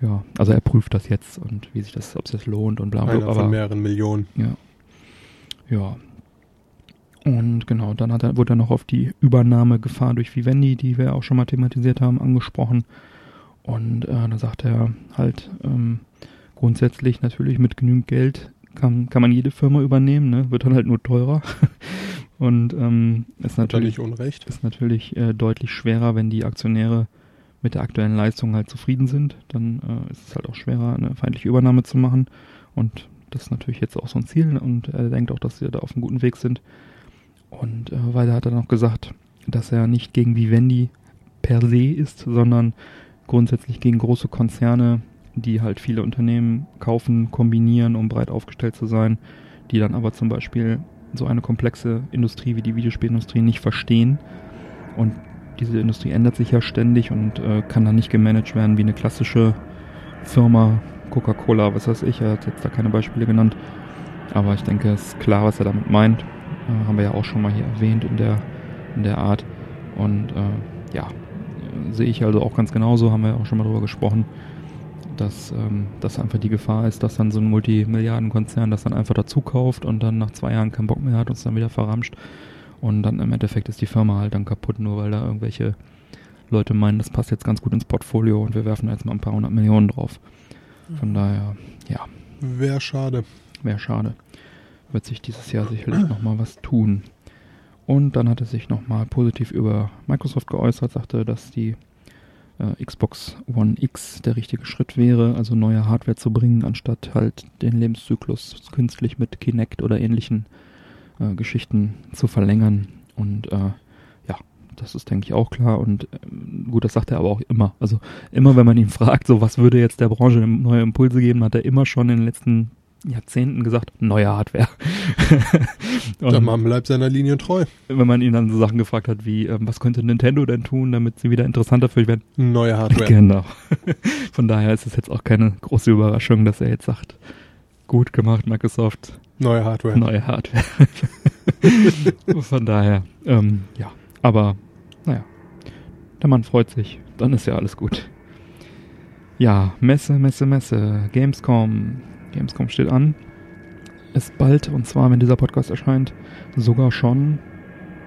Ja, also er prüft das jetzt und wie sich das, ob es das lohnt und bla bla. einer aber von mehreren Millionen. ja. Ja. Und genau, dann hat er, wurde er noch auf die Übernahmegefahr durch Vivendi, die wir auch schon mal thematisiert haben, angesprochen. Und äh, da sagt er halt, ähm, grundsätzlich natürlich mit genügend Geld kann, kann man jede Firma übernehmen, ne? wird dann halt nur teurer. Und ähm, ist natürlich Unrecht? ist natürlich äh, deutlich schwerer, wenn die Aktionäre mit der aktuellen Leistung halt zufrieden sind. Dann äh, ist es halt auch schwerer, eine feindliche Übernahme zu machen. Und das ist natürlich jetzt auch so ein Ziel. Und er denkt auch, dass sie da auf einem guten Weg sind. Und äh, weiter hat er noch gesagt, dass er nicht gegen Vivendi per se ist, sondern grundsätzlich gegen große Konzerne, die halt viele Unternehmen kaufen, kombinieren, um breit aufgestellt zu sein, die dann aber zum Beispiel so eine komplexe Industrie wie die Videospielindustrie nicht verstehen. Und diese Industrie ändert sich ja ständig und äh, kann dann nicht gemanagt werden wie eine klassische Firma, Coca-Cola, was weiß ich, er hat jetzt da keine Beispiele genannt. Aber ich denke, es ist klar, was er damit meint. Äh, haben wir ja auch schon mal hier erwähnt in der, in der Art. Und äh, ja, sehe ich also auch ganz genauso, haben wir auch schon mal drüber gesprochen, dass ähm, das einfach die Gefahr ist, dass dann so ein Multimilliardenkonzern das dann einfach dazu kauft und dann nach zwei Jahren keinen Bock mehr hat und es dann wieder verramscht. Und dann im Endeffekt ist die Firma halt dann kaputt, nur weil da irgendwelche Leute meinen, das passt jetzt ganz gut ins Portfolio und wir werfen jetzt mal ein paar hundert Millionen drauf. Von daher, ja. Wäre schade. Wäre schade. Wird sich dieses Jahr sicherlich nochmal was tun. Und dann hat er sich nochmal positiv über Microsoft geäußert, sagte, dass die äh, Xbox One X der richtige Schritt wäre, also neue Hardware zu bringen, anstatt halt den Lebenszyklus künstlich mit Kinect oder ähnlichen äh, Geschichten zu verlängern. Und äh, ja, das ist, denke ich, auch klar. Und äh, gut, das sagt er aber auch immer. Also immer, wenn man ihn fragt, so was würde jetzt der Branche neue Impulse geben, hat er immer schon in den letzten Jahrzehnten gesagt, neue Hardware. Der Mann bleibt seiner Linie treu. Wenn man ihn dann so Sachen gefragt hat wie, ähm, was könnte Nintendo denn tun, damit sie wieder interessanter für euch werden? Neue Hardware. Genau. Von daher ist es jetzt auch keine große Überraschung, dass er jetzt sagt, gut gemacht, Microsoft. Neue Hardware. Neue Hardware. Von daher, ähm, ja. Aber, naja, der Mann freut sich, dann ist ja alles gut. Ja, Messe, Messe, Messe, Gamescom. Gamescom steht an. Ist bald, und zwar, wenn dieser Podcast erscheint, sogar schon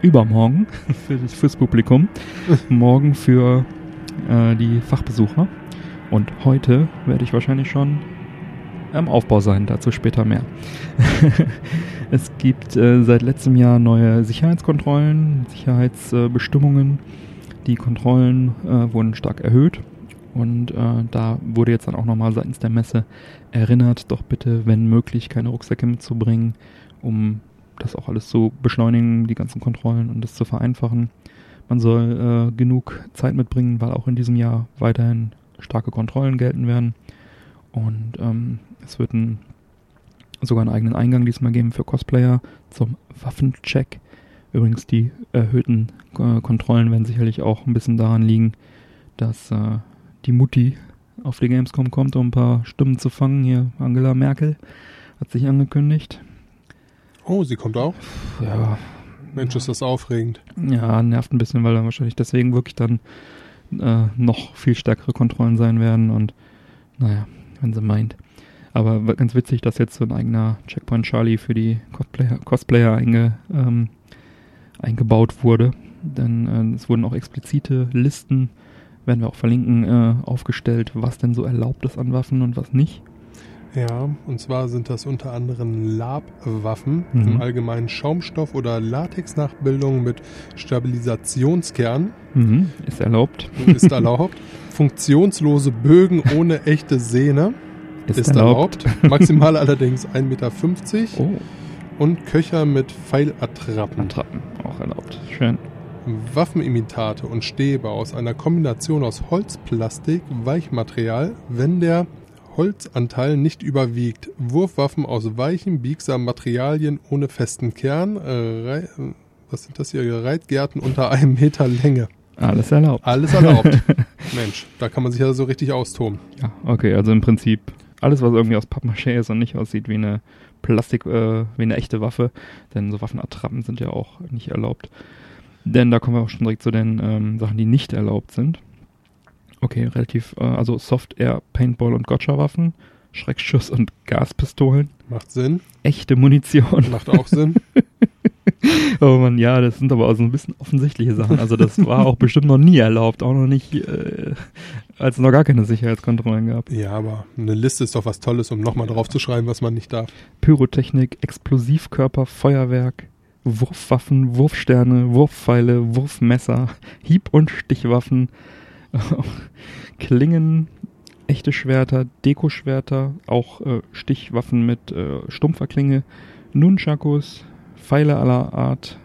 übermorgen für, fürs Publikum. Morgen für äh, die Fachbesucher. Und heute werde ich wahrscheinlich schon am Aufbau sein, dazu später mehr. es gibt äh, seit letztem Jahr neue Sicherheitskontrollen, Sicherheitsbestimmungen. Äh, die Kontrollen äh, wurden stark erhöht und äh, da wurde jetzt dann auch nochmal seitens der Messe erinnert, doch bitte, wenn möglich, keine Rucksäcke mitzubringen, um das auch alles zu beschleunigen, die ganzen Kontrollen und das zu vereinfachen. Man soll äh, genug Zeit mitbringen, weil auch in diesem Jahr weiterhin starke Kontrollen gelten werden. Und ähm, es wird ein, sogar einen eigenen Eingang diesmal geben für Cosplayer zum Waffencheck. Übrigens, die erhöhten äh, Kontrollen werden sicherlich auch ein bisschen daran liegen, dass äh, die Mutti auf die Gamescom kommt, um ein paar Stimmen zu fangen. Hier Angela Merkel hat sich angekündigt. Oh, sie kommt auch? Ja. Mensch, ist das aufregend. Ja, nervt ein bisschen, weil dann wahrscheinlich deswegen wirklich dann äh, noch viel stärkere Kontrollen sein werden und naja, wenn sie meint. Aber ganz witzig, dass jetzt so ein eigener Checkpoint Charlie für die Cosplayer, Cosplayer einge, ähm, eingebaut wurde. Denn äh, es wurden auch explizite Listen, werden wir auch verlinken, äh, aufgestellt, was denn so erlaubt ist an Waffen und was nicht. Ja, und zwar sind das unter anderem Lab-Waffen, Mhm. im Allgemeinen Schaumstoff- oder Latex-Nachbildungen mit Stabilisationskern, Mhm, ist erlaubt. ist erlaubt. Funktionslose Bögen ohne echte Sehne ist, erlaubt. Maximal allerdings 1,50 Meter. Oh, Und Köcher mit Pfeilattrappen. Attrappen, auch erlaubt. Schön. Waffenimitate und Stäbe aus einer Kombination aus Holz, Plastik, Weichmaterial, wenn der Holzanteil nicht überwiegt. Wurfwaffen aus weichen, biegsamen Materialien ohne festen Kern. Äh, äh, was sind das hier? Reitgärten unter einem Meter Länge. Alles erlaubt. Alles erlaubt. Mensch, da kann man sich ja so richtig austoben. Ja, okay, also im Prinzip alles, was irgendwie aus Pappmaché ist und nicht aussieht wie eine Plastik, äh, wie eine echte Waffe, denn so Waffenattrappen sind ja auch nicht erlaubt. Denn da kommen wir auch schon direkt zu den ähm, Sachen, die nicht erlaubt sind. Okay, relativ, äh, also Soft Air, Paintball und Gotcha-Waffen, Schreckschuss und Gaspistolen, Macht Sinn. echte Munition. Macht auch Sinn. Oh man, ja, das sind aber auch so ein bisschen offensichtliche Sachen. Also das war auch bestimmt noch nie erlaubt, auch noch nicht, äh, als es noch gar keine Sicherheitskontrollen gab. Ja, aber eine Liste ist doch was Tolles, um nochmal drauf zu schreiben, was man nicht darf. Pyrotechnik, Explosivkörper, Feuerwerk, Wurfwaffen, Wurfsterne, Wurfpfeile, Wurfmesser, Hieb- und Stichwaffen, Klingen, echte Schwerter, Dekoschwerter, auch äh, Stichwaffen mit äh, stumpfer Klinge, Nunchakus, Pfeile aller Art,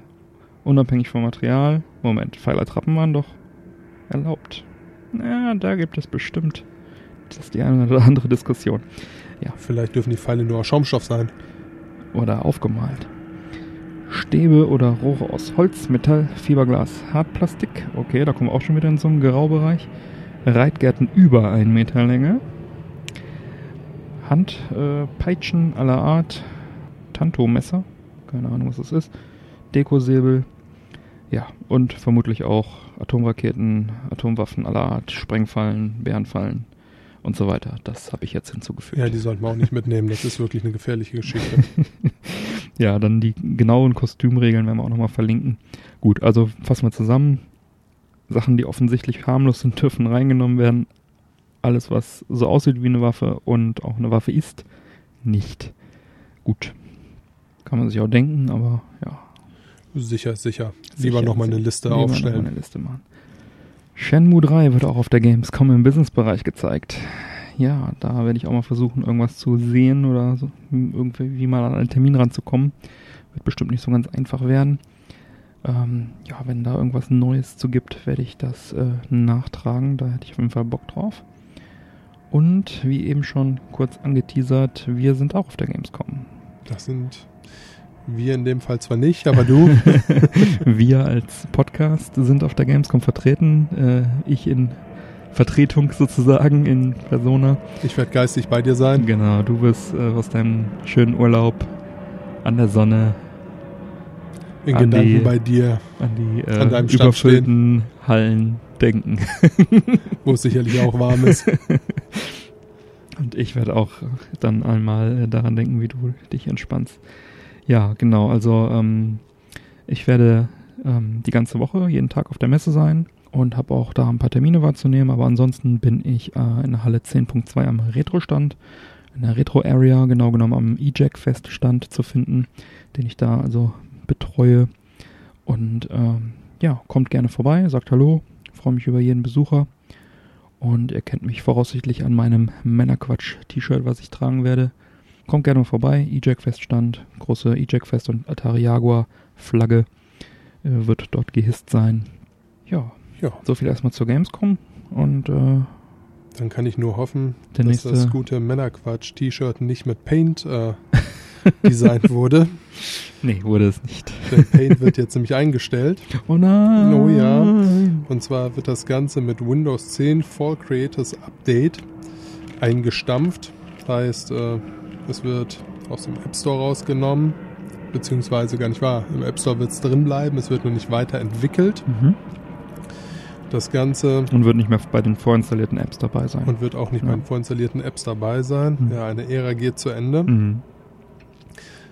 unabhängig vom Material. Moment, Pfeilertrappen waren doch erlaubt. Ja, da gibt es bestimmt das ist die eine oder andere Diskussion. Vielleicht dürfen die Pfeile nur aus Schaumstoff sein. oder aufgemalt. Stäbe oder Rohre aus Holz, Metall, Fiberglas, Hartplastik. Okay, da kommen wir auch schon wieder in so einen Graubereich. Reitgärten über 1 Meter Länge. Handpeitschen äh, aller Art. Tanto-Messer. Keine Ahnung, was das ist. Dekosäbel. Ja, und vermutlich auch Atomraketen, Atomwaffen aller Art, Sprengfallen, Bärenfallen und so weiter. Das habe ich jetzt hinzugefügt. Ja, die sollten wir auch nicht mitnehmen. Das ist wirklich eine gefährliche Geschichte. ja, dann die genauen Kostümregeln werden wir auch nochmal verlinken. Gut, also fassen wir zusammen. Sachen, die offensichtlich harmlos sind, dürfen reingenommen werden. Alles, was so aussieht wie eine Waffe und auch eine Waffe ist, nicht. Gut. Kann man sich auch denken, aber ja. Sicher, sicher. Lieber nochmal eine Liste lieber aufstellen. Noch eine Liste machen. Shenmue 3 wird auch auf der Gamescom im Businessbereich gezeigt. Ja, da werde ich auch mal versuchen, irgendwas zu sehen oder so, irgendwie wie mal an einen Termin ranzukommen. Wird bestimmt nicht so ganz einfach werden. Ähm, ja, wenn da irgendwas Neues zu gibt, werde ich das äh, nachtragen. Da hätte ich auf jeden Fall Bock drauf. Und wie eben schon kurz angeteasert, wir sind auch auf der Gamescom. Das sind wir in dem Fall zwar nicht, aber du. Wir als Podcast sind auf der Gamescom vertreten. Äh, ich in Vertretung sozusagen in Persona. Ich werde geistig bei dir sein. Genau, du wirst äh, aus deinem schönen Urlaub an der Sonne. In Gedanken die, bei dir. An die äh, an überfüllten Hallen denken. Wo es sicherlich auch warm ist. Und ich werde auch dann einmal daran denken, wie du dich entspannst. Ja, genau. Also ähm, ich werde ähm, die ganze Woche jeden Tag auf der Messe sein und habe auch da ein paar Termine wahrzunehmen. Aber ansonsten bin ich äh, in der Halle 10.2 am Retro-Stand, in der Retro-Area, genau genommen am E-Jack-Feststand zu finden, den ich da also betreue. Und ähm, ja, kommt gerne vorbei, sagt Hallo, freue mich über jeden Besucher. Und ihr kennt mich voraussichtlich an meinem Männerquatsch-T-Shirt, was ich tragen werde. Kommt gerne mal vorbei. E-Jack Feststand, große E-Jack Fest und Atari Jaguar Flagge äh, wird dort gehisst sein. Ja, ja. So viel erstmal zur Gamescom und äh, dann kann ich nur hoffen, dass das gute Männerquatsch-T-Shirt nicht mit Paint äh, designt wurde. Nee, wurde es nicht. Denn Paint wird jetzt nämlich eingestellt. Oh nein! Oh ja. Und zwar wird das Ganze mit Windows 10 Fall Creators Update eingestampft. Das heißt, äh, es wird aus dem App Store rausgenommen, beziehungsweise gar nicht wahr. Im App Store wird es drin bleiben, es wird nur nicht weiterentwickelt. Mhm. Das Ganze. Und wird nicht mehr bei den vorinstallierten Apps dabei sein. Und wird auch nicht ja. bei den vorinstallierten Apps dabei sein. Mhm. Ja, eine Ära geht zu Ende. Mhm.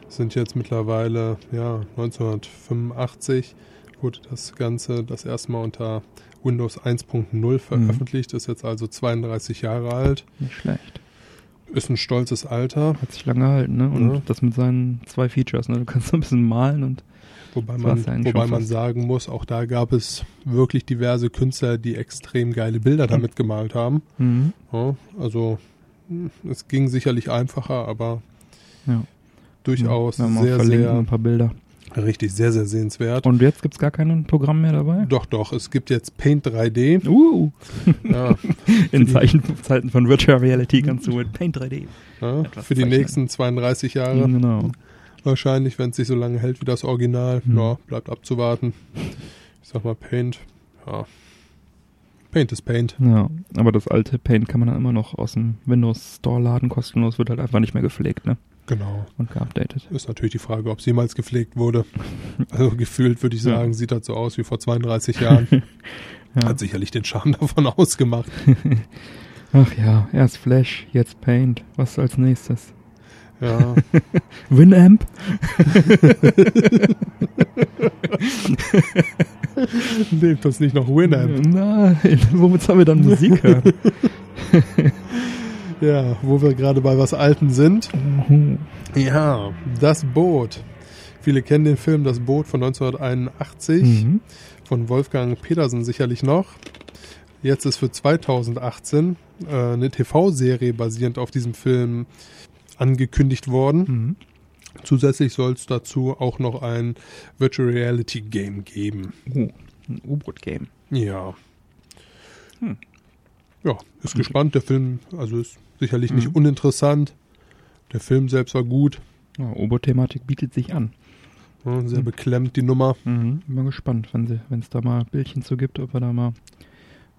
Sind jetzt mittlerweile, ja, 1985 wurde das Ganze das erste Mal unter Windows 1.0 veröffentlicht, mhm. ist jetzt also 32 Jahre alt. Nicht schlecht. Ist ein stolzes Alter. Hat sich lange gehalten, ne? Und ja. das mit seinen zwei Features, ne? Du kannst so ein bisschen malen und Wobei man, wobei man sagen muss, auch da gab es wirklich diverse Künstler, die extrem geile Bilder damit gemalt haben. Mhm. Ja, also es ging sicherlich einfacher, aber ja. durchaus ja, sehr, sehr ein paar Bilder. Richtig, sehr, sehr sehenswert. Und jetzt gibt es gar kein Programm mehr dabei? Doch, doch. Es gibt jetzt Paint 3D. Uh. Ja, In Zeichen, Zeiten von Virtual Reality kannst du mit Paint 3D. Ja, für die nächsten 32 Jahre. Genau. Wahrscheinlich, wenn es sich so lange hält wie das Original. Hm. Ja, bleibt abzuwarten. Ich sag mal Paint. Ja. Paint ist Paint. Ja, aber das alte Paint kann man dann immer noch aus dem Windows Store laden, kostenlos, wird halt einfach nicht mehr gepflegt, ne? Genau. Und geupdatet. Ist natürlich die Frage, ob es jemals gepflegt wurde. Also gefühlt würde ich sagen, ja. sieht das so aus wie vor 32 Jahren. ja. Hat sicherlich den Charme davon ausgemacht. Ach ja, erst Flash, jetzt Paint. Was als nächstes? Ja. Winamp? Lebt das nicht noch Winamp? Nein, womit sollen wir dann Musik hören? Ja, wo wir gerade bei was Alten sind. Mhm. Ja, das Boot. Viele kennen den Film Das Boot von 1981 mhm. von Wolfgang Petersen sicherlich noch. Jetzt ist für 2018 äh, eine TV-Serie basierend auf diesem Film angekündigt worden. Mhm. Zusätzlich soll es dazu auch noch ein Virtual Reality Game geben. Oh, ein U-Boot-Game. Ja. Hm. Ja, ist gespannt. Der Film, also ist Sicherlich nicht mhm. uninteressant. Der Film selbst war gut. Ja, Oberthematik bietet sich an. Ja, sehr Hm. beklemmt, die Nummer. Mhm, bin mal gespannt, wenn es da mal Bildchen zu gibt, ob wir da mal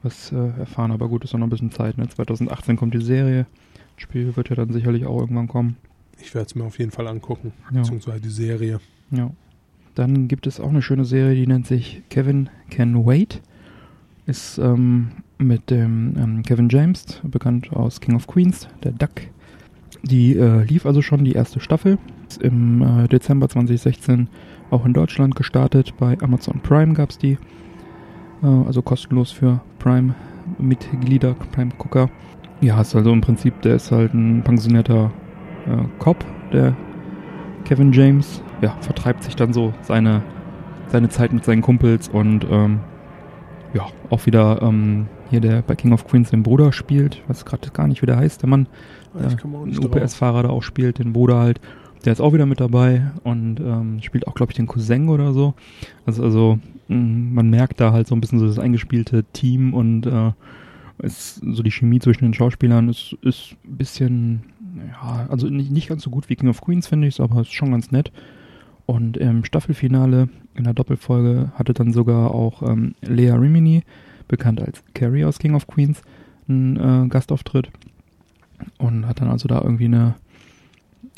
was äh, erfahren. Aber gut, ist noch ein bisschen Zeit. Ne? 2018 kommt die Serie. Das Spiel wird ja dann sicherlich auch irgendwann kommen. Ich werde es mir auf jeden Fall angucken, Ja. beziehungsweise die Serie. Ja. Dann gibt es auch eine schöne Serie, die nennt sich Kevin Can Wait. Ist ähm, mit dem ähm, Kevin James, bekannt aus King of Queens, der Duck. Die äh, lief also schon die erste Staffel. Ist Im äh, Dezember 2016 auch in Deutschland gestartet. Bei Amazon Prime gab es die. Äh, also kostenlos für Prime-Mitglieder, Prime-Gucker. Ja, ist also im Prinzip, der ist halt ein pensionierter äh, Cop, der Kevin James, ja, vertreibt sich dann so seine, seine Zeit mit seinen Kumpels und ähm, ja, auch wieder ähm, hier der bei King of Queens den Bruder spielt, ich weiß gerade gar nicht, wie der heißt, der Mann, äh, ein. UPS-Fahrer da auch spielt, den Bruder halt, der ist auch wieder mit dabei und ähm, spielt auch, glaube ich, den Cousin oder so. Also, also mh, man merkt da halt so ein bisschen so das eingespielte Team und äh, ist so die Chemie zwischen den Schauspielern ist, ist ein bisschen, ja, also nicht, nicht ganz so gut wie King of Queens, finde ich, aber ist schon ganz nett. Und im Staffelfinale in der Doppelfolge hatte dann sogar auch ähm, Lea Rimini, bekannt als Carrie aus King of Queens, einen äh, Gastauftritt und hat dann also da irgendwie eine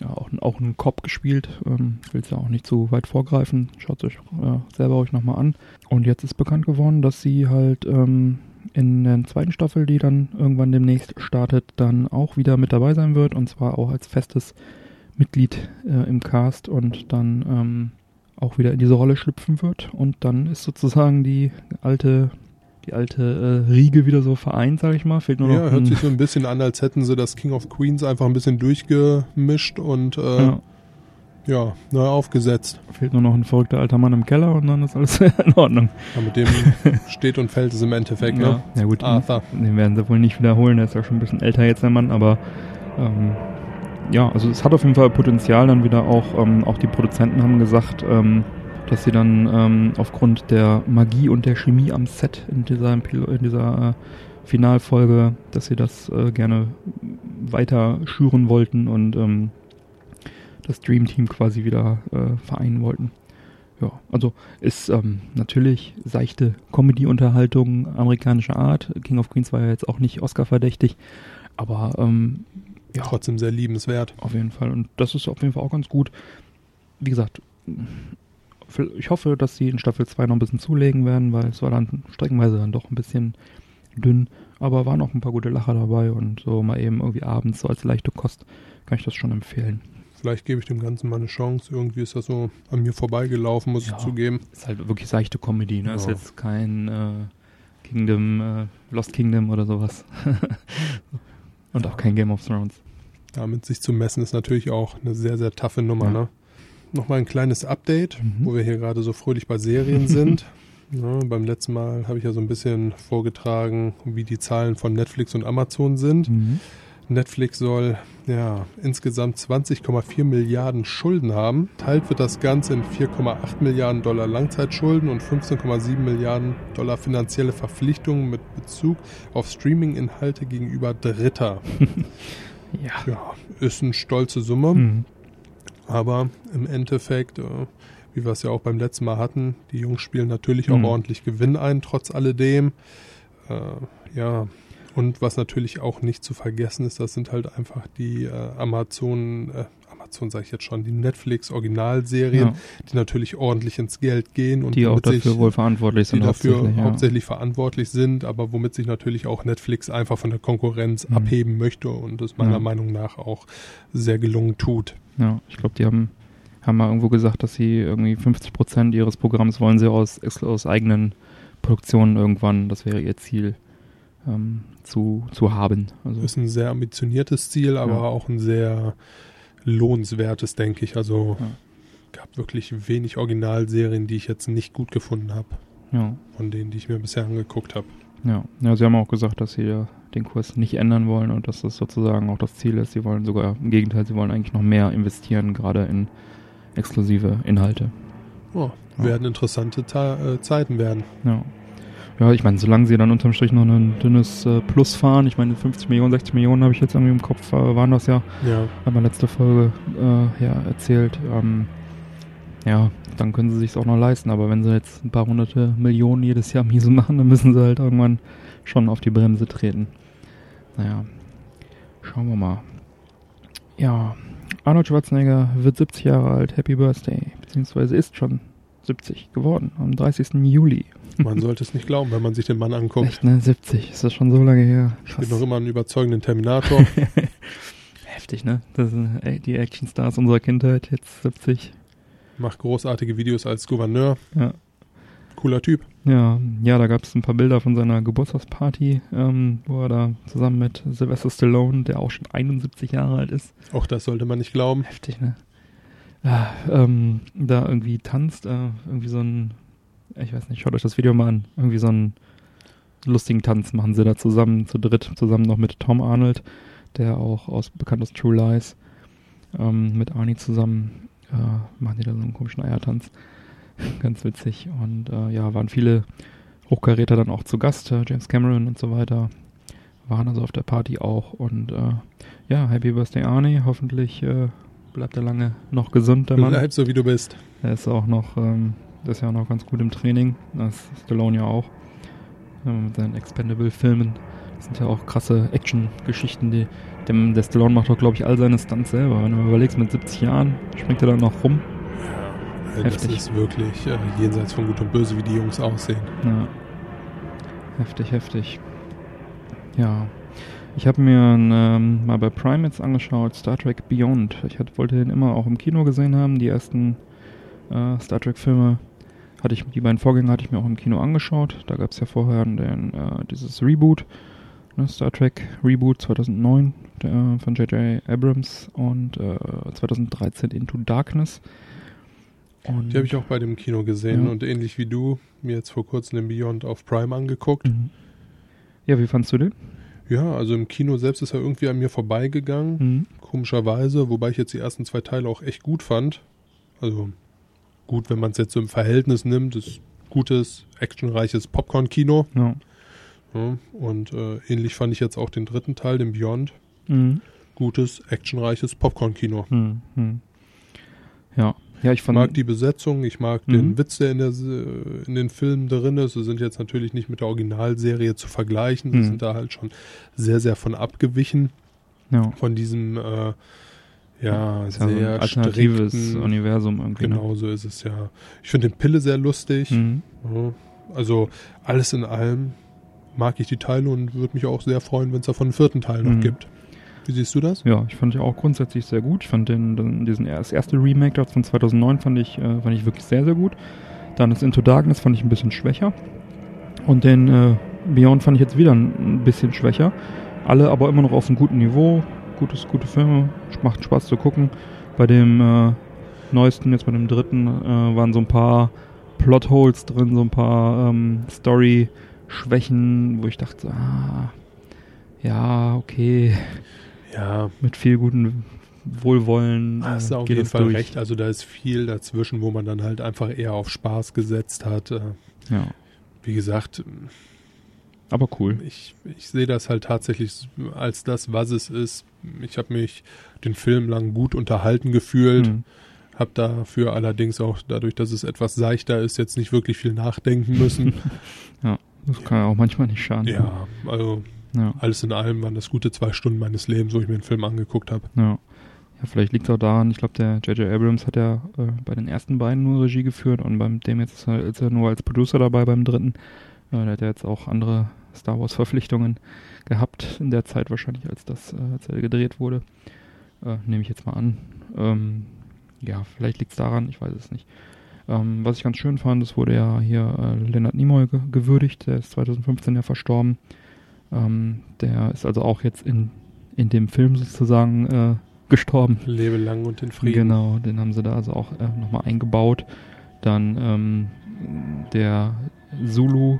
ja, auch, auch einen Cop gespielt. Ähm, es ja auch nicht zu weit vorgreifen. Schaut euch äh, selber euch nochmal an. Und jetzt ist bekannt geworden, dass sie halt ähm, in der zweiten Staffel, die dann irgendwann demnächst startet, dann auch wieder mit dabei sein wird. Und zwar auch als festes Mitglied äh, im Cast und dann ähm, auch wieder in diese Rolle schlüpfen wird. Und dann ist sozusagen die alte, die alte äh, Riege wieder so vereint, sage ich mal. Fehlt nur noch Ja, hört ein- sich so ein bisschen an, als hätten sie das King of Queens einfach ein bisschen durchgemischt und äh, ja. Ja, neu aufgesetzt. Fehlt nur noch ein verrückter alter Mann im Keller und dann ist alles in Ordnung. Ja, mit dem steht und fällt es im Endeffekt, ja. ne? ja gut, Arthur. den werden sie wohl nicht wiederholen, der ist ja schon ein bisschen älter jetzt, der Mann, aber ähm, ja, also es hat auf jeden Fall Potenzial dann wieder auch, ähm, auch die Produzenten haben gesagt, ähm, dass sie dann ähm, aufgrund der Magie und der Chemie am Set in dieser, in dieser äh, Finalfolge, dass sie das äh, gerne weiter schüren wollten und ähm, das Dream Team quasi wieder äh, vereinen wollten. Ja, also ist ähm, natürlich seichte Comedy-Unterhaltung amerikanischer Art. King of Queens war ja jetzt auch nicht Oscar-verdächtig, aber ähm, ja, Trotzdem sehr liebenswert. auf jeden Fall. Und das ist auf jeden Fall auch ganz gut. Wie gesagt, ich hoffe, dass sie in Staffel 2 noch ein bisschen zulegen werden, weil es war dann streckenweise dann doch ein bisschen dünn. Aber waren auch ein paar gute Lacher dabei und so mal eben irgendwie abends so als leichte Kost kann ich das schon empfehlen. Vielleicht gebe ich dem Ganzen mal eine Chance. Irgendwie ist das so an mir vorbeigelaufen, muss Ja. ich zugeben. Ist halt wirklich seichte Comedy, ne? Ist Ja. jetzt kein äh, Kingdom, äh, Lost Kingdom oder sowas. und auch kein Game of Thrones. Damit sich zu messen ist natürlich auch eine sehr, sehr taffe Nummer. Ja. Ne? Nochmal ein kleines Update, Mhm. wo wir hier gerade so fröhlich bei Serien sind. Ja, beim letzten Mal habe ich ja so ein bisschen vorgetragen, wie die Zahlen von Netflix und Amazon sind. Mhm. Netflix soll ja insgesamt 20,4 Milliarden Schulden haben. Teilt wird das Ganze in 4,8 Milliarden Dollar Langzeitschulden und 15,7 Milliarden Dollar finanzielle Verpflichtungen mit Bezug auf Streaming-Inhalte gegenüber Dritter. Ja. Ja, ist eine stolze Summe, Mhm. aber im Endeffekt, äh, wie wir es ja auch beim letzten Mal hatten, die Jungs spielen natürlich auch Mhm. ordentlich Gewinn ein, trotz alledem. Äh, ja, und was natürlich auch nicht zu vergessen ist, das sind halt einfach die äh, Amazon, äh, Amazon sage ich jetzt schon, die Netflix-Originalserien, Ja. die natürlich ordentlich ins Geld gehen und Die auch womit sich- dafür wohl verantwortlich die sind. dafür hauptsächlich, ja. hauptsächlich verantwortlich sind, aber womit sich natürlich auch Netflix einfach von der Konkurrenz Mhm. abheben möchte und es meiner Ja. Meinung nach auch sehr gelungen tut. Ja, ich glaube, die haben, haben mal irgendwo gesagt, dass sie irgendwie 50 Prozent ihres Programms wollen sie aus, aus eigenen Produktionen irgendwann, das wäre ihr Ziel, ähm, zu, zu haben. Also, Ist ein sehr ambitioniertes Ziel, aber Ja. auch ein sehr lohnenswertes, denke ich. Also Ja. gab wirklich wenig Originalserien, die ich jetzt nicht gut gefunden habe, ja, von denen, die ich mir bisher angeguckt habe. ja. ja, sie haben auch gesagt, dass sie ja den Kurs nicht ändern wollen und dass das sozusagen auch das Ziel ist. Sie wollen sogar, im Gegenteil, sie wollen eigentlich noch mehr investieren, gerade in exklusive Inhalte. Oh, Ja. Werden interessante Ta äh, Zeiten werden. Ja. Ja, ich meine, solange sie dann unterm Strich noch ein dünnes äh, Plus fahren, ich meine 50 Millionen, 60 Millionen habe ich jetzt irgendwie im Kopf, äh, waren das ja, Ja, haben wir letzte Folge äh, ja erzählt. Ähm, ja, dann können sie sich auch noch leisten. Aber wenn sie jetzt ein paar hunderte Millionen jedes Jahr miese machen, dann müssen sie halt irgendwann schon auf die Bremse treten. Naja, schauen wir mal. Ja, Arnold Schwarzenegger wird 70 Jahre alt. Happy Birthday. Beziehungsweise ist schon 70 geworden. Am 30. Juli. Man sollte es nicht glauben, wenn man sich den Mann anguckt. Echt, ne? 70. Ist das schon so lange her? Ich bin noch immer einen überzeugenden Terminator. Heftig, ne? Das sind ey, die Actionstars unserer Kindheit. Jetzt 70. Macht großartige Videos als Gouverneur. Ja. Cooler Typ. Ja, ja, da gab es ein paar Bilder von seiner Geburtstagsparty, ähm, wo er da zusammen mit Sylvester Stallone, der auch schon 71 Jahre alt ist, Auch das sollte man nicht glauben. heftig, ne? Ja, ähm, da irgendwie tanzt, äh, irgendwie so ein, ich weiß nicht, schaut euch das Video mal an, irgendwie so einen lustigen Tanz machen sie da zusammen, zu dritt, zusammen noch mit Tom Arnold, der auch aus, bekannt aus True Lies, ähm, mit Arnie zusammen, äh, machen die da so einen komischen Eiertanz. Ganz witzig. Und äh, ja, waren viele Hochkaräter dann auch zu Gast, äh, James Cameron und so weiter. Waren also auf der Party auch. Und äh, ja, Happy Birthday Arnie. Hoffentlich äh, bleibt er lange noch gesund, der Mann. Bleib so, wie du bist. Er ist auch noch, ähm, ist ja auch noch ganz gut im Training. Das ist Stallone ja auch. Mit seinen Expendable-Filmen. Das sind ja auch krasse Action-Geschichten, die. Dem, der Stallone macht doch, glaube ich, all seine Stunts selber. Wenn du mal überlegst, mit 70 Jahren springt er dann noch rum. Ja, das Heftig. ist wirklich äh, jenseits von Gut und Böse, wie die Jungs aussehen. Ja. Heftig, heftig. Ja. Ich habe mir ähm, mal bei Prime jetzt angeschaut, Star Trek Beyond. Ich hatte, wollte den immer auch im Kino gesehen haben. Die ersten äh, Star Trek-Filme hatte ich, die beiden Vorgänger hatte ich mir auch im Kino angeschaut. Da gab es ja vorher den, äh, dieses Reboot, ne, Star Trek Reboot 2009 der, von J.J. Abrams und äh, 2013 Into Darkness. Und Die habe ich auch bei dem Kino gesehen Ja. und ähnlich wie du mir jetzt vor kurzem den Beyond auf Prime angeguckt. Mhm. Ja, wie fandst du den? Ja, also im Kino selbst ist er irgendwie an mir vorbeigegangen, Mhm. komischerweise, wobei ich jetzt die ersten zwei Teile auch echt gut fand. Also gut, wenn man es jetzt so im Verhältnis nimmt, ist gutes, actionreiches Popcorn-Kino. Ja. Ja, und äh, ähnlich fand ich jetzt auch den dritten Teil, den Beyond. Mhm. Gutes, actionreiches Popcorn-Kino. Hm, hm. Ja. Ja, ich mag die Besetzung, ich mag Mhm. den Witz, der in, der, in den Filmen drin ist. Sie sind jetzt natürlich nicht mit der Originalserie zu vergleichen. Sie Mhm. sind da halt schon sehr, sehr von abgewichen. ja. Von diesem, äh, ja, Ist ja so ein sehr alternatives strikten, Universum irgendwie. Genau so ist es ja. Ich finde den Pille sehr lustig. Ne? Mhm. Also alles in allem mag ich die Teile und würde mich auch sehr freuen, wenn es davon einen vierten Teil noch Mhm. gibt. Wie siehst du das? Ja, ich fand ja auch grundsätzlich sehr gut. Ich fand den, den diesen das erste Remake von 2009 fand ich, äh, fand ich wirklich sehr, sehr gut. Dann das Into Darkness fand ich ein bisschen schwächer. Und den äh, Beyond fand ich jetzt wieder ein bisschen schwächer. Alle aber immer noch auf einem guten Niveau. Gutes, gute Filme. Macht Spaß zu gucken. Bei dem äh, neuesten, jetzt bei dem dritten, äh, waren so ein paar Plotholes drin, so ein paar ähm, Story-Schwächen, wo ich dachte, ah, ja, okay, Ja, mit viel guten Wohlwollen äh, hast du auf jeden Fall durch. recht. Also da ist viel dazwischen, wo man dann halt einfach eher auf Spaß gesetzt hat. Äh, Ja, Wie gesagt, aber cool. ich, ich sehe das halt tatsächlich als das, was es ist. Ich habe mich den Film lang gut unterhalten gefühlt. Mhm. Habe dafür allerdings auch dadurch, dass es etwas seichter ist, jetzt nicht wirklich viel nachdenken müssen. Das kann ja auch manchmal nicht schaden. ja, also Ja, alles in allem waren das gute zwei Stunden meines Lebens, wo ich mir den Film angeguckt habe. ja. ja vielleicht liegt es auch daran, ich glaube, der J.J. Abrams hat ja äh, bei den ersten beiden nur Regie geführt und beim dem jetzt ist er, ist er nur als Producer dabei beim dritten. Äh, der hat ja jetzt auch andere Star Wars Verpflichtungen gehabt in der Zeit wahrscheinlich, als das äh, als er gedreht wurde. Äh, Nehme ich jetzt mal an. Ähm, ja, vielleicht liegt es daran, ich weiß es nicht. Ähm, was ich ganz schön fand, es wurde ja hier äh, Leonard Nimoy ge gewürdigt, der ist 2015 ja verstorben. Ähm, der ist also auch jetzt in, in dem Film sozusagen äh, gestorben. Lebe lang und in Frieden. Genau, den haben sie da also auch äh, nochmal eingebaut. Dann ähm, der Zulu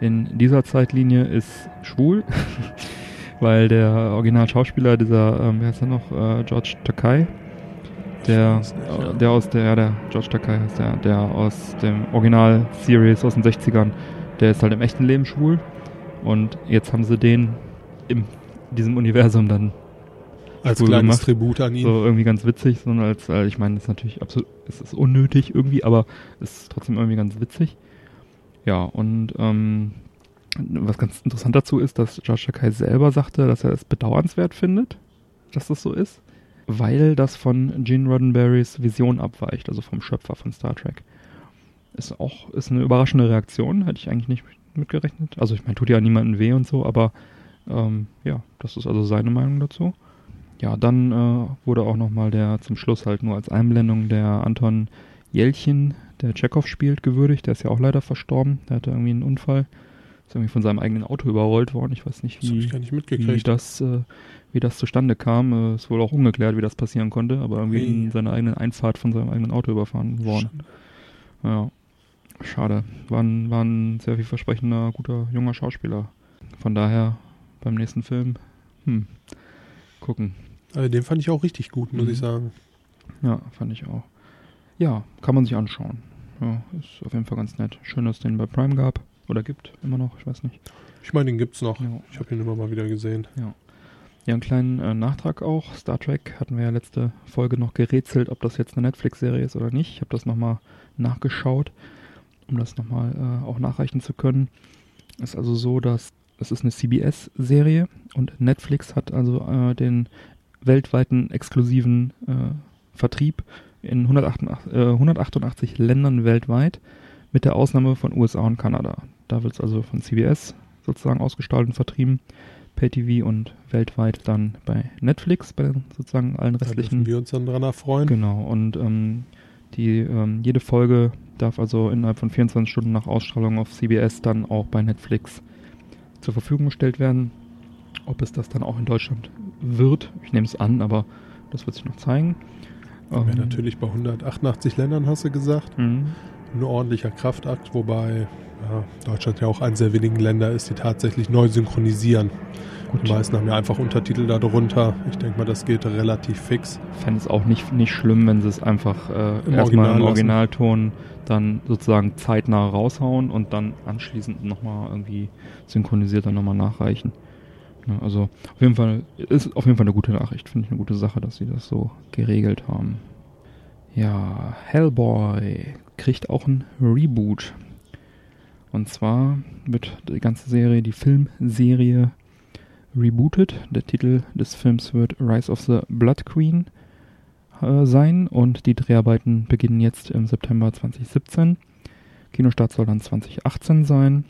in dieser Zeitlinie ist schwul, weil der Originalschauspieler dieser, ähm, wer heißt er noch, äh, George Takai, der, weiß nicht, ja. der aus der, ja, der George Takai heißt der, der aus dem Original-Series aus den 60ern, der ist halt im echten Leben schwul und jetzt haben sie den in diesem Universum dann Als cool kleines gemacht. Tribut an ihn. So irgendwie ganz witzig, sondern als, äh, ich meine, das ist natürlich absolut, es ist unnötig irgendwie, aber es ist trotzdem irgendwie ganz witzig. Ja, und ähm, was ganz interessant dazu ist, dass Joshua Kai selber sagte, dass er es bedauernswert findet, dass das so ist, weil das von Gene Roddenberrys Vision abweicht, also vom Schöpfer von Star Trek. Ist auch ist eine überraschende Reaktion, hätte ich eigentlich nicht mitgerechnet. Also ich meine, tut ja niemandem weh und so, aber ähm, ja, das ist also seine Meinung dazu. Ja, dann äh, wurde auch nochmal der zum Schluss halt nur als Einblendung der Anton Jelchin, der Chekhov spielt, gewürdigt. Der ist ja auch leider verstorben. Der hatte irgendwie einen Unfall. Ist irgendwie von seinem eigenen Auto überrollt worden. Ich weiß nicht, Das wie, gar nicht wie, das, äh, wie das zustande kam. Äh, ist wohl auch ungeklärt, wie das passieren konnte, aber irgendwie Hey. in seiner eigenen Einfahrt von seinem eigenen Auto überfahren worden. Ja, schade. War ein, war ein sehr vielversprechender, guter, junger Schauspieler. Von daher beim nächsten Film, hm, gucken. Also den fand ich auch richtig gut, muss Mhm. ich sagen. Ja, fand ich auch. Ja, kann man sich anschauen. Ja, ist auf jeden Fall ganz nett. Schön, dass es den bei Prime gab. Oder gibt, immer noch, ich weiß nicht. Ich meine, den gibt's noch. Ja. Ich habe ihn immer mal wieder gesehen. Ja, einen kleinen äh, Nachtrag auch. Star Trek hatten wir ja letzte Folge noch gerätselt, ob das jetzt eine Netflix-Serie ist oder nicht. Ich habe das nochmal nachgeschaut, um das nochmal äh, auch nachreichen zu können. Es ist also so, dass es ist eine CBS-Serie und Netflix hat also äh, den weltweiten exklusiven äh, Vertrieb in 188, äh, 188 Ländern weltweit, mit der Ausnahme von USA und Kanada. Da wird es also von CBS sozusagen ausgestrahlt und vertrieben. Pay-TV und weltweit dann bei Netflix, bei sozusagen allen Da restlichen. dürfen wir uns dann dran erfreuen. Genau, und ähm, die, ähm, jede Folge darf also innerhalb von 24 Stunden nach Ausstrahlung auf CBS dann auch bei Netflix zur Verfügung gestellt werden. Ob es das dann auch in Deutschland wird, ich nehme es an, aber das wird sich noch zeigen. Wäre Ähm, natürlich bei 188 Ländern, hast du gesagt. mhm. Ein ordentlicher Kraftakt, wobei ja, Deutschland ja auch eines der wenigen Länder ist, die tatsächlich neu synchronisieren. Gut, Die meisten haben ja einfach Untertitel darunter. Ich denke mal, das geht relativ fix. fände es auch nicht, nicht schlimm, wenn sie es einfach äh, Im erstmal Original im lassen. Originalton dann sozusagen zeitnah raushauen und dann anschließend nochmal irgendwie synchronisiert dann nochmal nachreichen. Ja, also auf jeden Fall ist auf jeden Fall eine gute Nachricht, finde ich eine gute Sache, dass sie das so geregelt haben. Ja, Hellboy kriegt auch ein Reboot. Und zwar wird die ganze Serie, die Filmserie rebootet. Der Titel des Films wird Rise of the Blood Queen äh, sein und die Dreharbeiten beginnen jetzt im September 2017. Kinostart soll dann 2018 sein.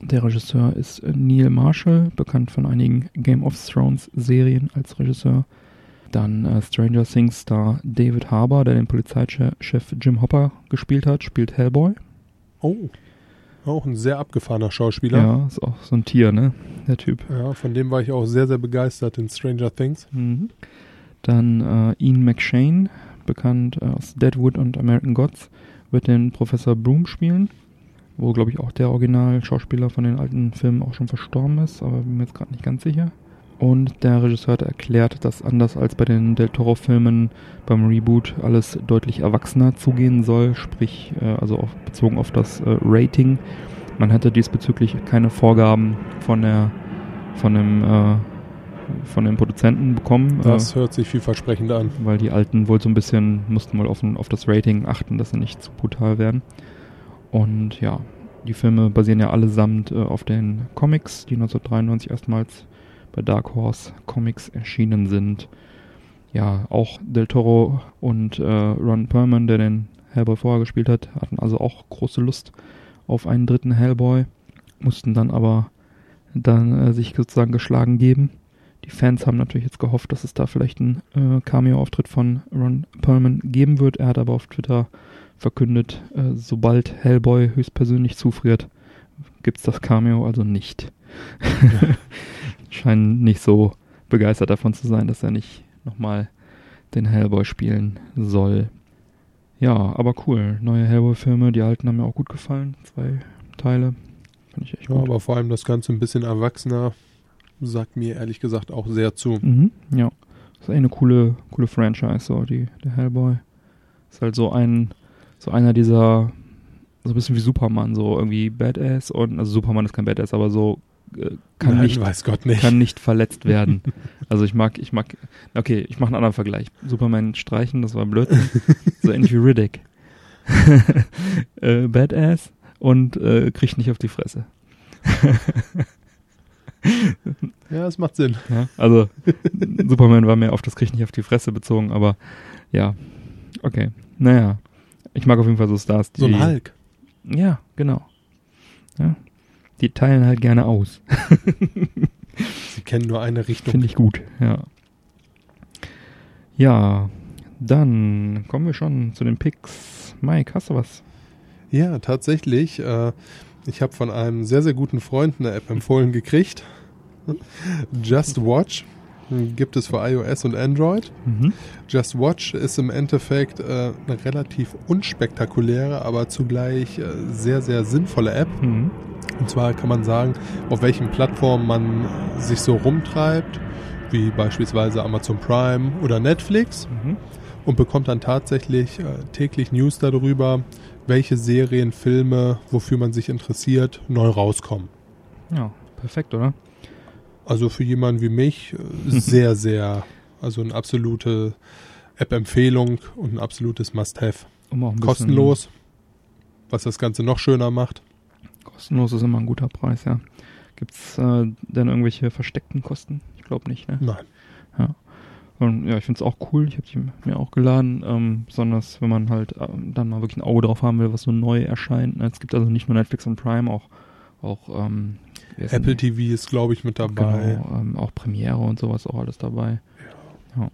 Der Regisseur ist Neil Marshall, bekannt von einigen Game of Thrones Serien als Regisseur. Dann äh, Stranger Things Star David Harbour, der den Polizeichef Jim Hopper gespielt hat, spielt Hellboy. Oh, auch ein sehr abgefahrener Schauspieler. Ja, ist auch so ein Tier, ne? Der Typ. Ja, von dem war ich auch sehr, sehr begeistert in Stranger Things. Mhm. Dann äh, Ian McShane, bekannt äh, aus Deadwood und American Gods, wird den Professor Broom spielen, wo, glaube ich, auch der Original-Schauspieler von den alten Filmen auch schon verstorben ist, aber bin mir jetzt gerade nicht ganz sicher. Und der Regisseur hat erklärt, dass anders als bei den Del Toro-Filmen beim Reboot alles deutlich erwachsener zugehen soll, sprich, äh, also auf, bezogen auf das äh, Rating. Man hätte diesbezüglich keine Vorgaben von der von dem äh, von den Produzenten bekommen, Das äh, hört sich vielversprechend an. weil die alten wohl so ein bisschen mussten wohl auf, auf das Rating achten, dass sie nicht zu brutal werden. Und ja, die Filme basieren ja allesamt äh, auf den Comics, die 1993 erstmals bei Dark Horse Comics erschienen sind. Ja, auch Del Toro und äh, Ron Perlman, der den Hellboy vorher gespielt hat, hatten also auch große Lust auf einen dritten Hellboy, mussten dann aber dann äh, sich sozusagen geschlagen geben. Die Fans haben natürlich jetzt gehofft, dass es da vielleicht einen äh, Cameo-Auftritt von Ron Perlman geben wird. Er hat aber auf Twitter verkündet, äh, sobald Hellboy höchstpersönlich zufriert, gibt's das Cameo also nicht. Scheinen nicht so begeistert davon zu sein, dass er nicht nochmal den Hellboy spielen soll. Ja, aber cool. Neue Hellboy-Filme, die alten haben mir auch gut gefallen. Zwei Teile. Fand ich echt Ja, gut. aber vor allem das Ganze ein bisschen erwachsener sagt mir ehrlich gesagt auch sehr zu. Mhm, ja. ist echt eine coole, coole Franchise, so, die, der Hellboy. Ist halt so ein, so einer dieser, so ein bisschen wie Superman, so irgendwie Badass und, also Superman ist kein Badass, aber so äh, kann Nein, nicht weiß Gott nicht. kann nicht verletzt werden. Also ich mag, ich mag, okay, ich mache einen anderen Vergleich. Superman streichen, das war Blödsinn. so ähnlich wie Riddick. äh, Badass und äh, kriegt nicht auf die Fresse. Ja, das macht Sinn. Ja, also Superman war mehr auf das kriegt nicht auf die Fresse bezogen, aber ja, okay. Naja, ich mag auf jeden Fall so Stars, die... So ein Hulk. Ja, genau. Ja, die teilen halt gerne aus. Sie kennen nur eine Richtung. Finde ich gut, ja. Ja, dann kommen wir schon zu den Picks. Mike, hast du was? Ja, tatsächlich. Äh, ich habe von einem sehr, sehr guten Freund eine App empfohlen gekriegt. Just Watch gibt es für iOS und Android. Mhm. Just Watch ist im Endeffekt äh, eine relativ unspektakuläre, aber zugleich äh, sehr, sehr sinnvolle App. Mhm. Und zwar kann man sagen, auf welchen Plattformen man sich so rumtreibt, wie beispielsweise Amazon Prime oder Netflix Mhm. und bekommt dann tatsächlich äh, täglich News darüber, welche Serien, Filme, wofür man sich interessiert, neu rauskommen. Ja, perfekt, oder? Also für jemanden wie mich äh, sehr, sehr, also eine absolute App-Empfehlung und ein absolutes Must-Have. Um Kostenlos, was das Ganze noch schöner macht. Kostenlos ist immer ein guter Preis, ja. Gibt's äh, denn irgendwelche versteckten Kosten? Ich glaube nicht, ne? Nein. Und ja, ich finde es auch cool. Ich habe die mir auch geladen, ähm, besonders wenn man halt ähm, dann mal wirklich ein Auge drauf haben will, was so neu erscheint. ne? Es gibt also nicht nur Netflix und Prime, auch auch ähm, Apple denn TV ist, glaube ich, mit dabei. Genau, ähm, auch Premiere und sowas auch alles dabei. Ja,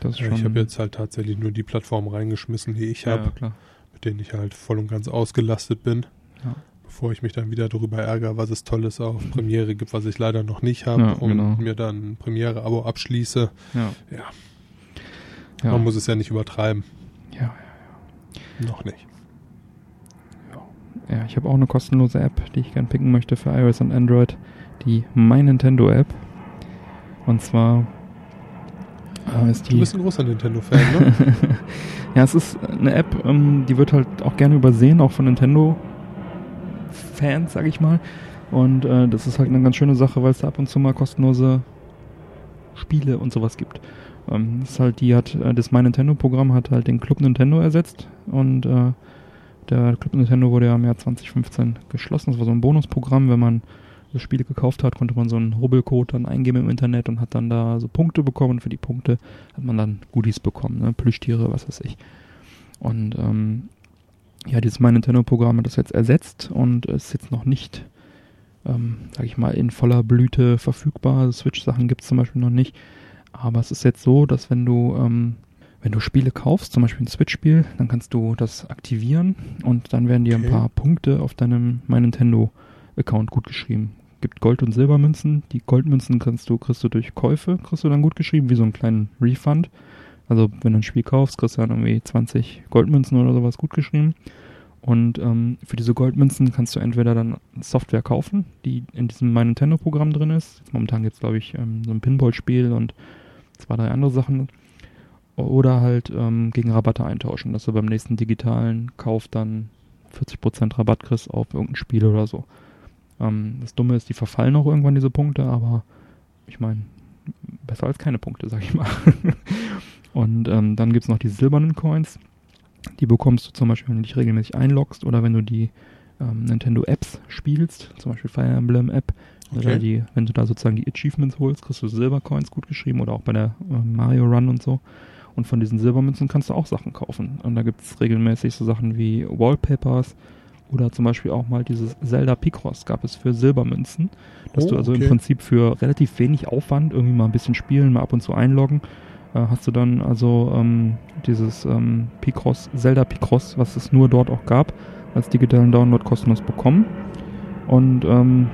das ist Ja, schon. ich habe jetzt halt tatsächlich nur die Plattform reingeschmissen, die ich ja, habe, ja, mit denen ich halt voll und ganz ausgelastet bin. Ja. Bevor ich mich dann wieder darüber ärgere, was es Tolles auf Premiere gibt, was ich leider noch nicht habe Ja, und genau. mir dann Premiere-Abo abschließe. Ja. Ja. Ja. Man muss es ja nicht übertreiben. ja, Noch nicht. Ja, ich habe auch eine kostenlose App, die ich gern picken möchte für iOS und Android, die My Nintendo App. Und zwar äh, ist die Du bist ein großer Nintendo-Fan, ne? ja, es ist eine App, ähm, die wird halt auch gerne übersehen, auch von Nintendo-Fans, sag ich mal. Und äh, das ist halt eine ganz schöne Sache, weil es da ab und zu mal kostenlose Spiele und sowas gibt. Ähm, das ist halt, die hat, äh, das My Nintendo-Programm hat halt den Club Nintendo ersetzt und äh, der Club Nintendo wurde ja im Jahr 2015 geschlossen. Das war so ein Bonusprogramm, wenn man das Spiel gekauft hat, konnte man so einen Rubbelcode dann eingeben im Internet und hat dann da so Punkte bekommen. Und für die Punkte hat man dann Goodies bekommen, ne? Plüschtiere, was weiß ich. Und ähm, ja, dieses My Nintendo-Programm hat das jetzt ersetzt und ist jetzt noch nicht, ähm, sag ich mal, in voller Blüte verfügbar. Switch-Sachen gibt es zum Beispiel noch nicht. Aber es ist jetzt so, dass wenn du, ähm, wenn du Spiele kaufst, zum Beispiel ein Switch-Spiel, dann kannst du das aktivieren und dann werden dir Okay. ein paar Punkte auf deinem My Nintendo-Account gut geschrieben. Gibt Gold- und Silbermünzen. Die Goldmünzen kannst du, kriegst du durch Käufe, kriegst du dann gut geschrieben, wie so einen kleinen Refund. Also wenn du ein Spiel kaufst, kriegst du dann irgendwie 20 Goldmünzen oder sowas gut geschrieben. Und ähm, für diese Goldmünzen kannst du entweder dann Software kaufen, die in diesem My Nintendo-Programm drin ist. Jetzt momentan gibt es, glaube ich, ähm, so ein Pinball-Spiel und zwei, drei andere Sachen. Oder halt ähm, gegen Rabatte eintauschen, dass du beim nächsten digitalen Kauf dann 40% Rabatt kriegst auf irgendein Spiel oder so. Ähm, das Dumme ist, die verfallen auch irgendwann diese Punkte, aber ich meine, besser als keine Punkte, sag ich mal. Und ähm, dann gibt es noch die silbernen Coins. Die bekommst du zum Beispiel, wenn du dich regelmäßig einloggst oder wenn du die ähm, Nintendo Apps spielst, zum Beispiel Fire Emblem App. Oder Okay. die, wenn du da sozusagen die Achievements holst, kriegst du Silbercoins gut geschrieben oder auch bei der äh, Mario Run und so. Und von diesen Silbermünzen kannst du auch Sachen kaufen. Und da gibt es regelmäßig so Sachen wie Wallpapers oder zum Beispiel auch mal dieses Zelda Picross gab es für Silbermünzen. Dass Oh, du also okay. im Prinzip für relativ wenig Aufwand irgendwie mal ein bisschen spielen, mal ab und zu einloggen, äh, hast du dann also ähm, dieses ähm, Picross, Zelda Picross, was es nur dort auch gab, als digitalen Download kostenlos bekommen. Und ähm,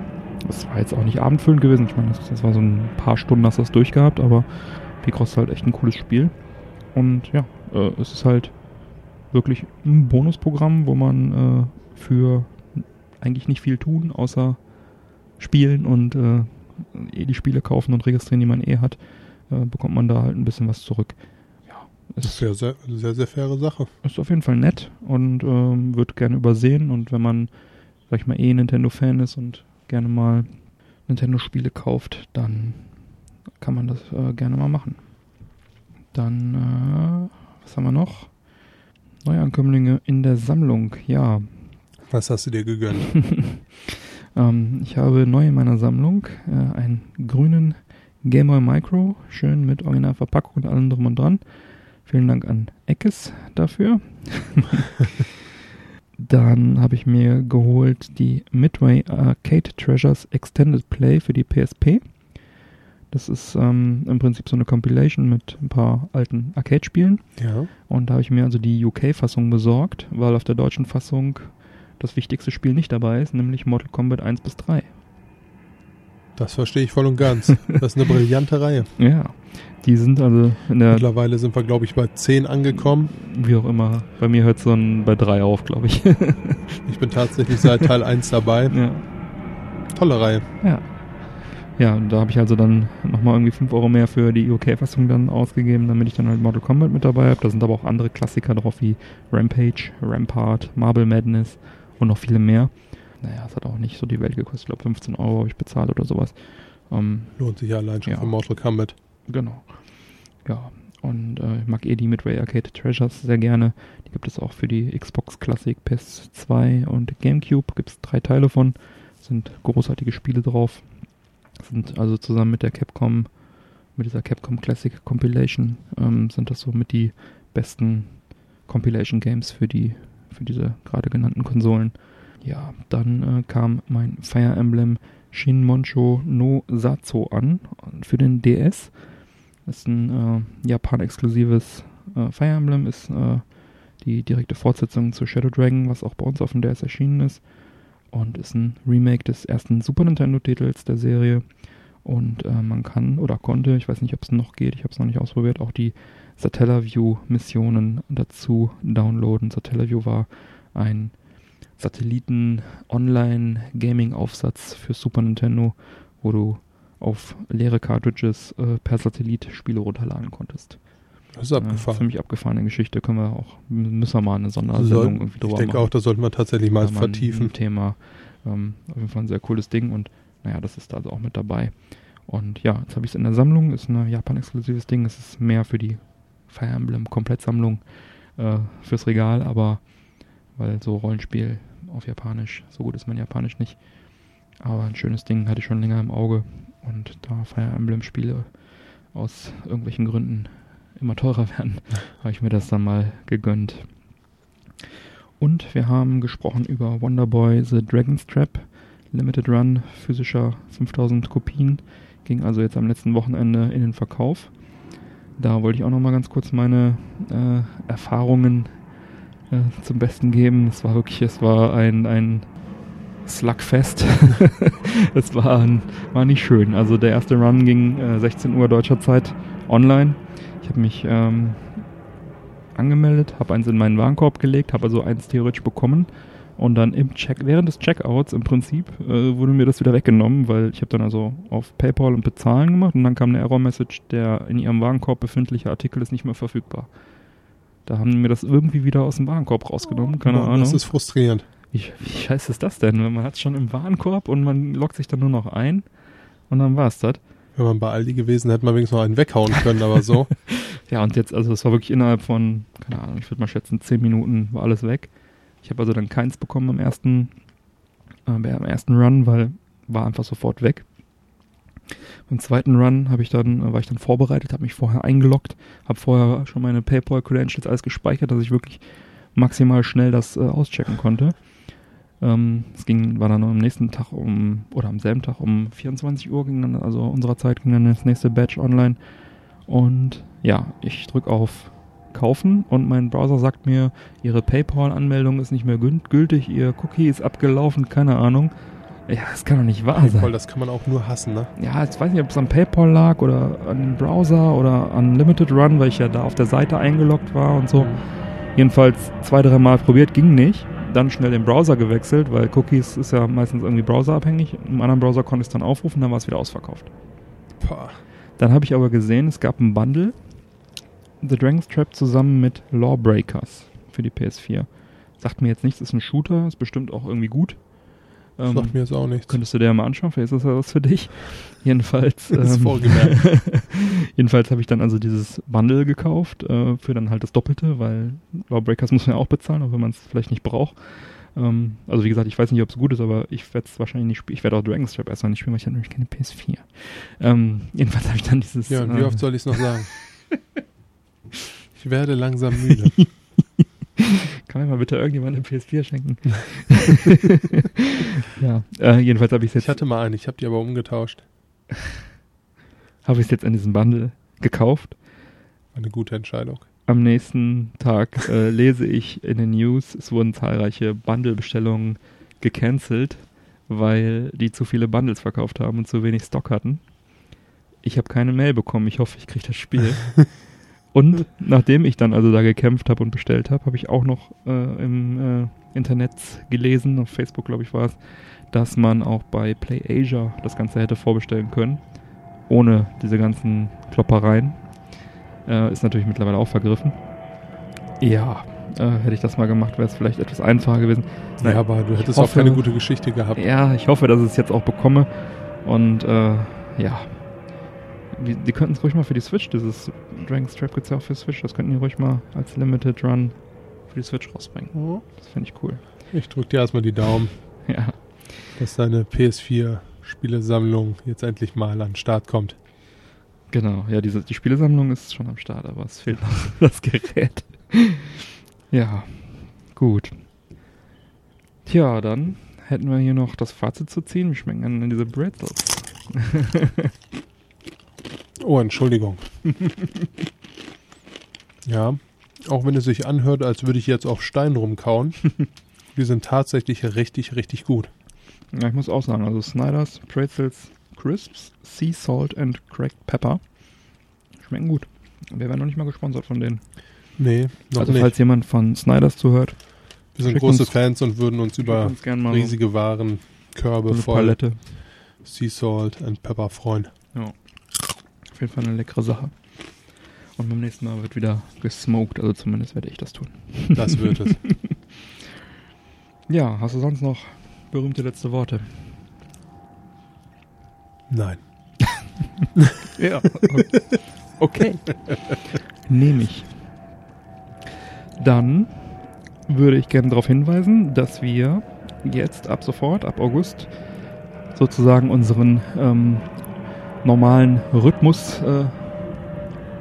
das war jetzt auch nicht abendfüllend gewesen. Ich meine, das, das war so ein paar Stunden hast du das durchgehabt, aber Picross ist halt echt ein cooles Spiel. Und ja, äh, es ist halt wirklich ein Bonusprogramm, wo man äh, für eigentlich nicht viel tun, außer spielen und äh, eh die Spiele kaufen und registrieren, die man eh hat, äh, bekommt man da halt ein bisschen was zurück. Ja, es Das ist ja sehr, sehr, sehr faire Sache. ist auf jeden Fall nett und ähm, wird gerne übersehen. Und wenn man, sag ich mal, eh Nintendo-Fan ist und gerne mal Nintendo-Spiele kauft, dann kann man das äh, gerne mal machen. Dann, äh, was haben wir noch? Neuankömmlinge in der Sammlung, ja. Was hast du dir gegönnt? ähm, ich habe neu in meiner Sammlung äh, einen grünen Game Boy Micro, schön mit Originalverpackung und allem drum und dran. Vielen Dank an Eckes dafür. Dann habe ich mir geholt die Midway Arcade Treasures Extended Play für die PSP. Das ist ähm, im Prinzip so eine Compilation mit ein paar alten Arcade-Spielen. Ja. Und da habe ich mir also die UK-Fassung besorgt, weil auf der deutschen Fassung das wichtigste Spiel nicht dabei ist, nämlich Mortal Kombat 1 bis 3. Das verstehe ich voll und ganz. Das ist eine brillante Reihe. Ja, die sind also in der, Mittlerweile sind wir, glaube ich, bei 10 angekommen. wie auch immer, bei mir hört es dann bei 3 auf, glaube ich. Ich bin tatsächlich seit Teil 1 dabei. ja. Tolle Reihe. Ja. Ja, da habe ich also dann nochmal irgendwie 5 Euro mehr für die UK-Fassung dann ausgegeben, damit ich dann halt Mortal Kombat mit dabei habe. Da sind aber auch andere Klassiker drauf wie Rampage, Rampart, Marble Madness und noch viele mehr. Naja, es hat auch nicht so die Welt gekostet. Ich glaube 15 Euro habe ich bezahlt oder sowas. Ähm, Lohnt sich ja allein schon Ja. für Mortal Kombat. Genau. Ja, und äh, ich mag eh die Midway Arcade Treasures sehr gerne. Die gibt es auch für die Xbox Classic, PS2 und GameCube. Gibt es drei Teile von. Sind großartige Spiele drauf. Sind also zusammen mit der Capcom, mit dieser Capcom Classic Compilation, ähm, sind das so mit die besten Compilation Games für die, für diese gerade genannten Konsolen. Ja, dann äh, kam mein Fire Emblem Shin Moncho no Satsu an für den DS. Das ist ein äh, Japan-exklusives äh, Fire Emblem, ist äh, die direkte Fortsetzung zu Shadow Dragon, was auch bei uns auf dem DS erschienen ist. Und ist ein Remake des ersten Super Nintendo-Titels der Serie. Und äh, man kann oder konnte, ich weiß nicht, ob es noch geht, ich habe es noch nicht ausprobiert, auch die Satellaview-Missionen dazu downloaden. Satellaview war ein Satelliten-Online-Gaming-Aufsatz für Super Nintendo, wo du auf leere Cartridges äh, per Satellit Spiele runterladen konntest. Das ist Äh, abgefahren. ziemlich abgefahrene Geschichte, können wir auch, müssen wir mal eine Sondersendung Soll, irgendwie ich drüber denke machen. auch, das sollten wir tatsächlich mal ein vertiefen. Thema. Ähm, auf jeden Fall ein sehr cooles Ding und naja, das ist da also auch mit dabei. Und ja, jetzt habe ich es in der Sammlung, ist ein Japan-exklusives Ding, es ist mehr für die Fire Emblem-Komplettsammlung äh, fürs Regal, aber weil so Rollenspiel auf Japanisch, so gut ist mein Japanisch nicht. Aber ein schönes Ding hatte ich schon länger im Auge und da Fire Emblem-Spiele aus irgendwelchen Gründen immer teurer werden, habe ich mir das dann mal gegönnt. Und wir haben gesprochen über Wonderboy The Dragon's Trap, Limited Run, physischer 5000 Kopien, ging also jetzt am letzten Wochenende in den Verkauf. Da wollte ich auch nochmal ganz kurz meine äh, Erfahrungen äh, zum Besten geben. Es war wirklich, es war ein, ein Slugfest. es war, war nicht schön. Also der erste Run ging äh, 16 Uhr deutscher Zeit online. Ich habe mich ähm, angemeldet, habe eins in meinen Warenkorb gelegt, habe also eins theoretisch bekommen und dann im Check während des Checkouts im Prinzip äh, wurde mir das wieder weggenommen, weil ich habe dann also auf PayPal und Bezahlen gemacht und dann kam eine Error-Message, der in ihrem Warenkorb befindliche Artikel ist nicht mehr verfügbar. Da haben die mir das irgendwie wieder aus dem Warenkorb rausgenommen, keine Boah, Ahnung. Das ist frustrierend. Wie, wie scheiße ist das denn? Man hat es schon im Warenkorb und man loggt sich dann nur noch ein und dann war es das. Wenn man bei Aldi gewesen hätte, man wenigstens noch einen weghauen können, aber so. Ja, und jetzt, also es war wirklich innerhalb von, keine Ahnung, ich würde mal schätzen, 10 Minuten war alles weg. Ich habe also dann keins bekommen am ersten, äh, beim ersten Run, weil war einfach sofort weg. Beim zweiten Run habe ich dann, äh, war ich dann vorbereitet, habe mich vorher eingeloggt, habe vorher schon meine PayPal-Credentials alles gespeichert, dass ich wirklich maximal schnell das äh, auschecken konnte. Ähm, es ging, war dann am nächsten Tag um, oder am selben Tag um 24 Uhr ging dann, also unserer Zeit ging dann das nächste Batch online. Und ja, ich drücke auf Kaufen und mein Browser sagt mir, Ihre PayPal-Anmeldung ist nicht mehr gül- gültig, Ihr Cookie ist abgelaufen, keine Ahnung. Ja, das kann doch nicht wahr sein. Voll, das kann man auch nur hassen, ne? Ja, jetzt weiß ich nicht, ob es an PayPal lag oder an dem Browser oder an Limited Run, weil ich ja da auf der Seite eingeloggt war und so. Jedenfalls zwei, drei Mal probiert, ging nicht. Dann schnell den Browser gewechselt, weil Cookies ist ja meistens irgendwie browserabhängig. Im anderen Browser konnte ich es dann aufrufen, dann war es wieder ausverkauft. Pah. Dann habe ich aber gesehen, es gab ein Bundle. The Dragon's Trap zusammen mit Lawbreakers für die PS4. Sagt mir jetzt nichts, ist ein Shooter, ist bestimmt auch irgendwie gut. Ähm, Sagt mir jetzt auch nichts. Könntest du dir ja mal anschauen, vielleicht ist das ja was für dich. Jedenfalls, Das ist ähm, vorgemerkt. jedenfalls habe ich dann also dieses Bundle gekauft, äh, für dann halt das Doppelte, weil Lawbreakers muss man ja auch bezahlen, auch wenn man es vielleicht nicht braucht. Ähm, also wie gesagt, ich weiß nicht, ob es gut ist, aber ich werde es wahrscheinlich nicht spielen. Ich werde auch Dragon's Trap erstmal nicht spielen, weil ich habe nämlich keine PS4. Ähm, jedenfalls habe ich dann dieses... Ja, und wie äh, oft soll ich es noch sagen? Ich werde langsam müde. Kann mir mal bitte irgendjemand eine PS4 schenken? ja, äh, jedenfalls habe ich es Ich jetzt, hatte mal eine, ich habe die aber umgetauscht. habe ich jetzt in diesem Bundle gekauft. Eine gute Entscheidung. Am nächsten Tag äh, lese ich in den News, es wurden zahlreiche Bundle-Bestellungen gecancelt, weil die zu viele Bundles verkauft haben und zu wenig Stock hatten. Ich habe keine Mail bekommen. Ich hoffe, ich kriege das Spiel. und nachdem ich dann also da gekämpft habe und bestellt habe, habe ich auch noch äh, im äh, Internet gelesen, auf Facebook glaube ich war es, dass man auch bei PlayAsia das Ganze hätte vorbestellen können, ohne diese ganzen Kloppereien. Äh, ist natürlich mittlerweile auch vergriffen. Ja, äh, hätte ich das mal gemacht, wäre es vielleicht etwas einfacher gewesen. Nein, ja, aber du hättest auch hoffe- keine gute Geschichte gehabt. Ja, ich hoffe, dass ich es jetzt auch bekomme. Und äh, ja, die, die könnten es ruhig mal für die Switch, dieses Dragon's Trap gibt es ja auch für Switch, das könnten die ruhig mal als Limited Run für die Switch rausbringen. Oh, Das finde ich cool. Ich drück dir erstmal die Daumen, Ja, dass deine PS4-Spielesammlung jetzt endlich mal an den Start kommt. genau. Ja, diese, die Spielesammlung ist schon am Start, aber es fehlt noch das Gerät. Ja, gut. Tja, dann hätten wir hier noch das Fazit zu ziehen. Wie schmecken denn diese Bretzels? Oh, Entschuldigung. ja, auch wenn es sich anhört, als würde ich jetzt auf Stein rumkauen, die sind tatsächlich richtig, richtig gut. Ja, ich muss auch sagen, also Snyder's Pretzels Crisps, Sea Salt and Cracked Pepper schmecken gut. Wir werden noch nicht mal gesponsert von denen. Nee, noch also nicht. falls jemand von Snyder's zuhört, Wir sind große uns- Fans und würden uns über uns riesige Waren, Körbe voll Palette. Sea Salt and Pepper freuen. Auf jeden Fall eine leckere Sache. Und beim nächsten Mal wird wieder gesmoked, also zumindest werde ich das tun. Das wird es. Ja, hast du sonst noch berühmte letzte Worte? Nein. Ja. Okay. Nehme ich. Dann würde ich gerne darauf hinweisen, dass wir jetzt ab sofort, ab August, sozusagen unseren ähm, normalen Rhythmus, äh,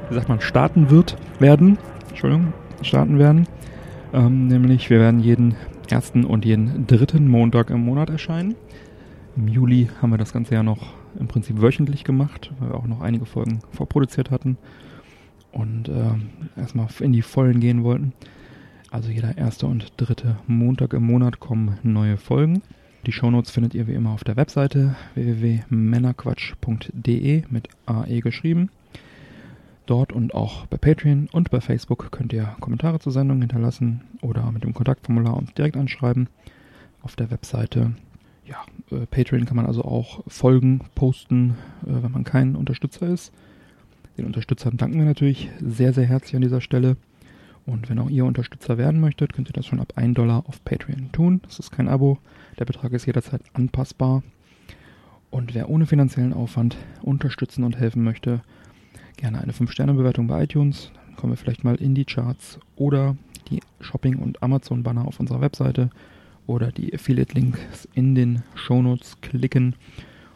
wie sagt man, starten wird, werden. Entschuldigung, starten werden. Ähm, nämlich, wir werden jeden ersten und jeden dritten Montag im Monat erscheinen. Im Juli haben wir das Ganze ja noch im Prinzip wöchentlich gemacht, weil wir auch noch einige Folgen vorproduziert hatten und ähm, erstmal in die Vollen gehen wollten. Also jeder erste und dritte Montag im Monat kommen neue Folgen. Die Shownotes findet ihr wie immer auf der Webseite www.männerquatsch.de mit AE geschrieben. Dort und auch bei Patreon und bei Facebook könnt ihr Kommentare zur Sendung hinterlassen oder mit dem Kontaktformular uns direkt anschreiben. Auf der Webseite ja, äh, Patreon kann man also auch Folgen posten, äh, wenn man kein Unterstützer ist. Den Unterstützern danken wir natürlich sehr, sehr herzlich an dieser Stelle. Und wenn auch ihr Unterstützer werden möchtet, könnt ihr das schon ab 1 Dollar auf Patreon tun. Das ist kein Abo. Der Betrag ist jederzeit anpassbar. Und wer ohne finanziellen Aufwand unterstützen und helfen möchte, gerne eine 5-Sterne-Bewertung bei iTunes. Dann kommen wir vielleicht mal in die Charts oder die Shopping- und Amazon-Banner auf unserer Webseite oder die Affiliate-Links in den Shownotes klicken.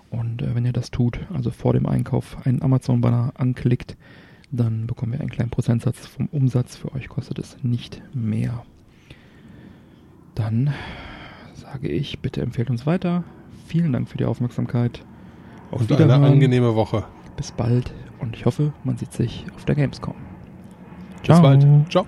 Und äh, wenn ihr das tut, also vor dem Einkauf einen Amazon-Banner anklickt, dann bekommen wir einen kleinen Prozentsatz vom Umsatz. Für euch kostet es nicht mehr. Dann sage ich, bitte empfehlt uns weiter. Vielen Dank für die Aufmerksamkeit. Auf Und eine Wiederhören. angenehme Woche. Bis bald und ich hoffe, man sieht sich auf der Gamescom. Bis bald. Ciao.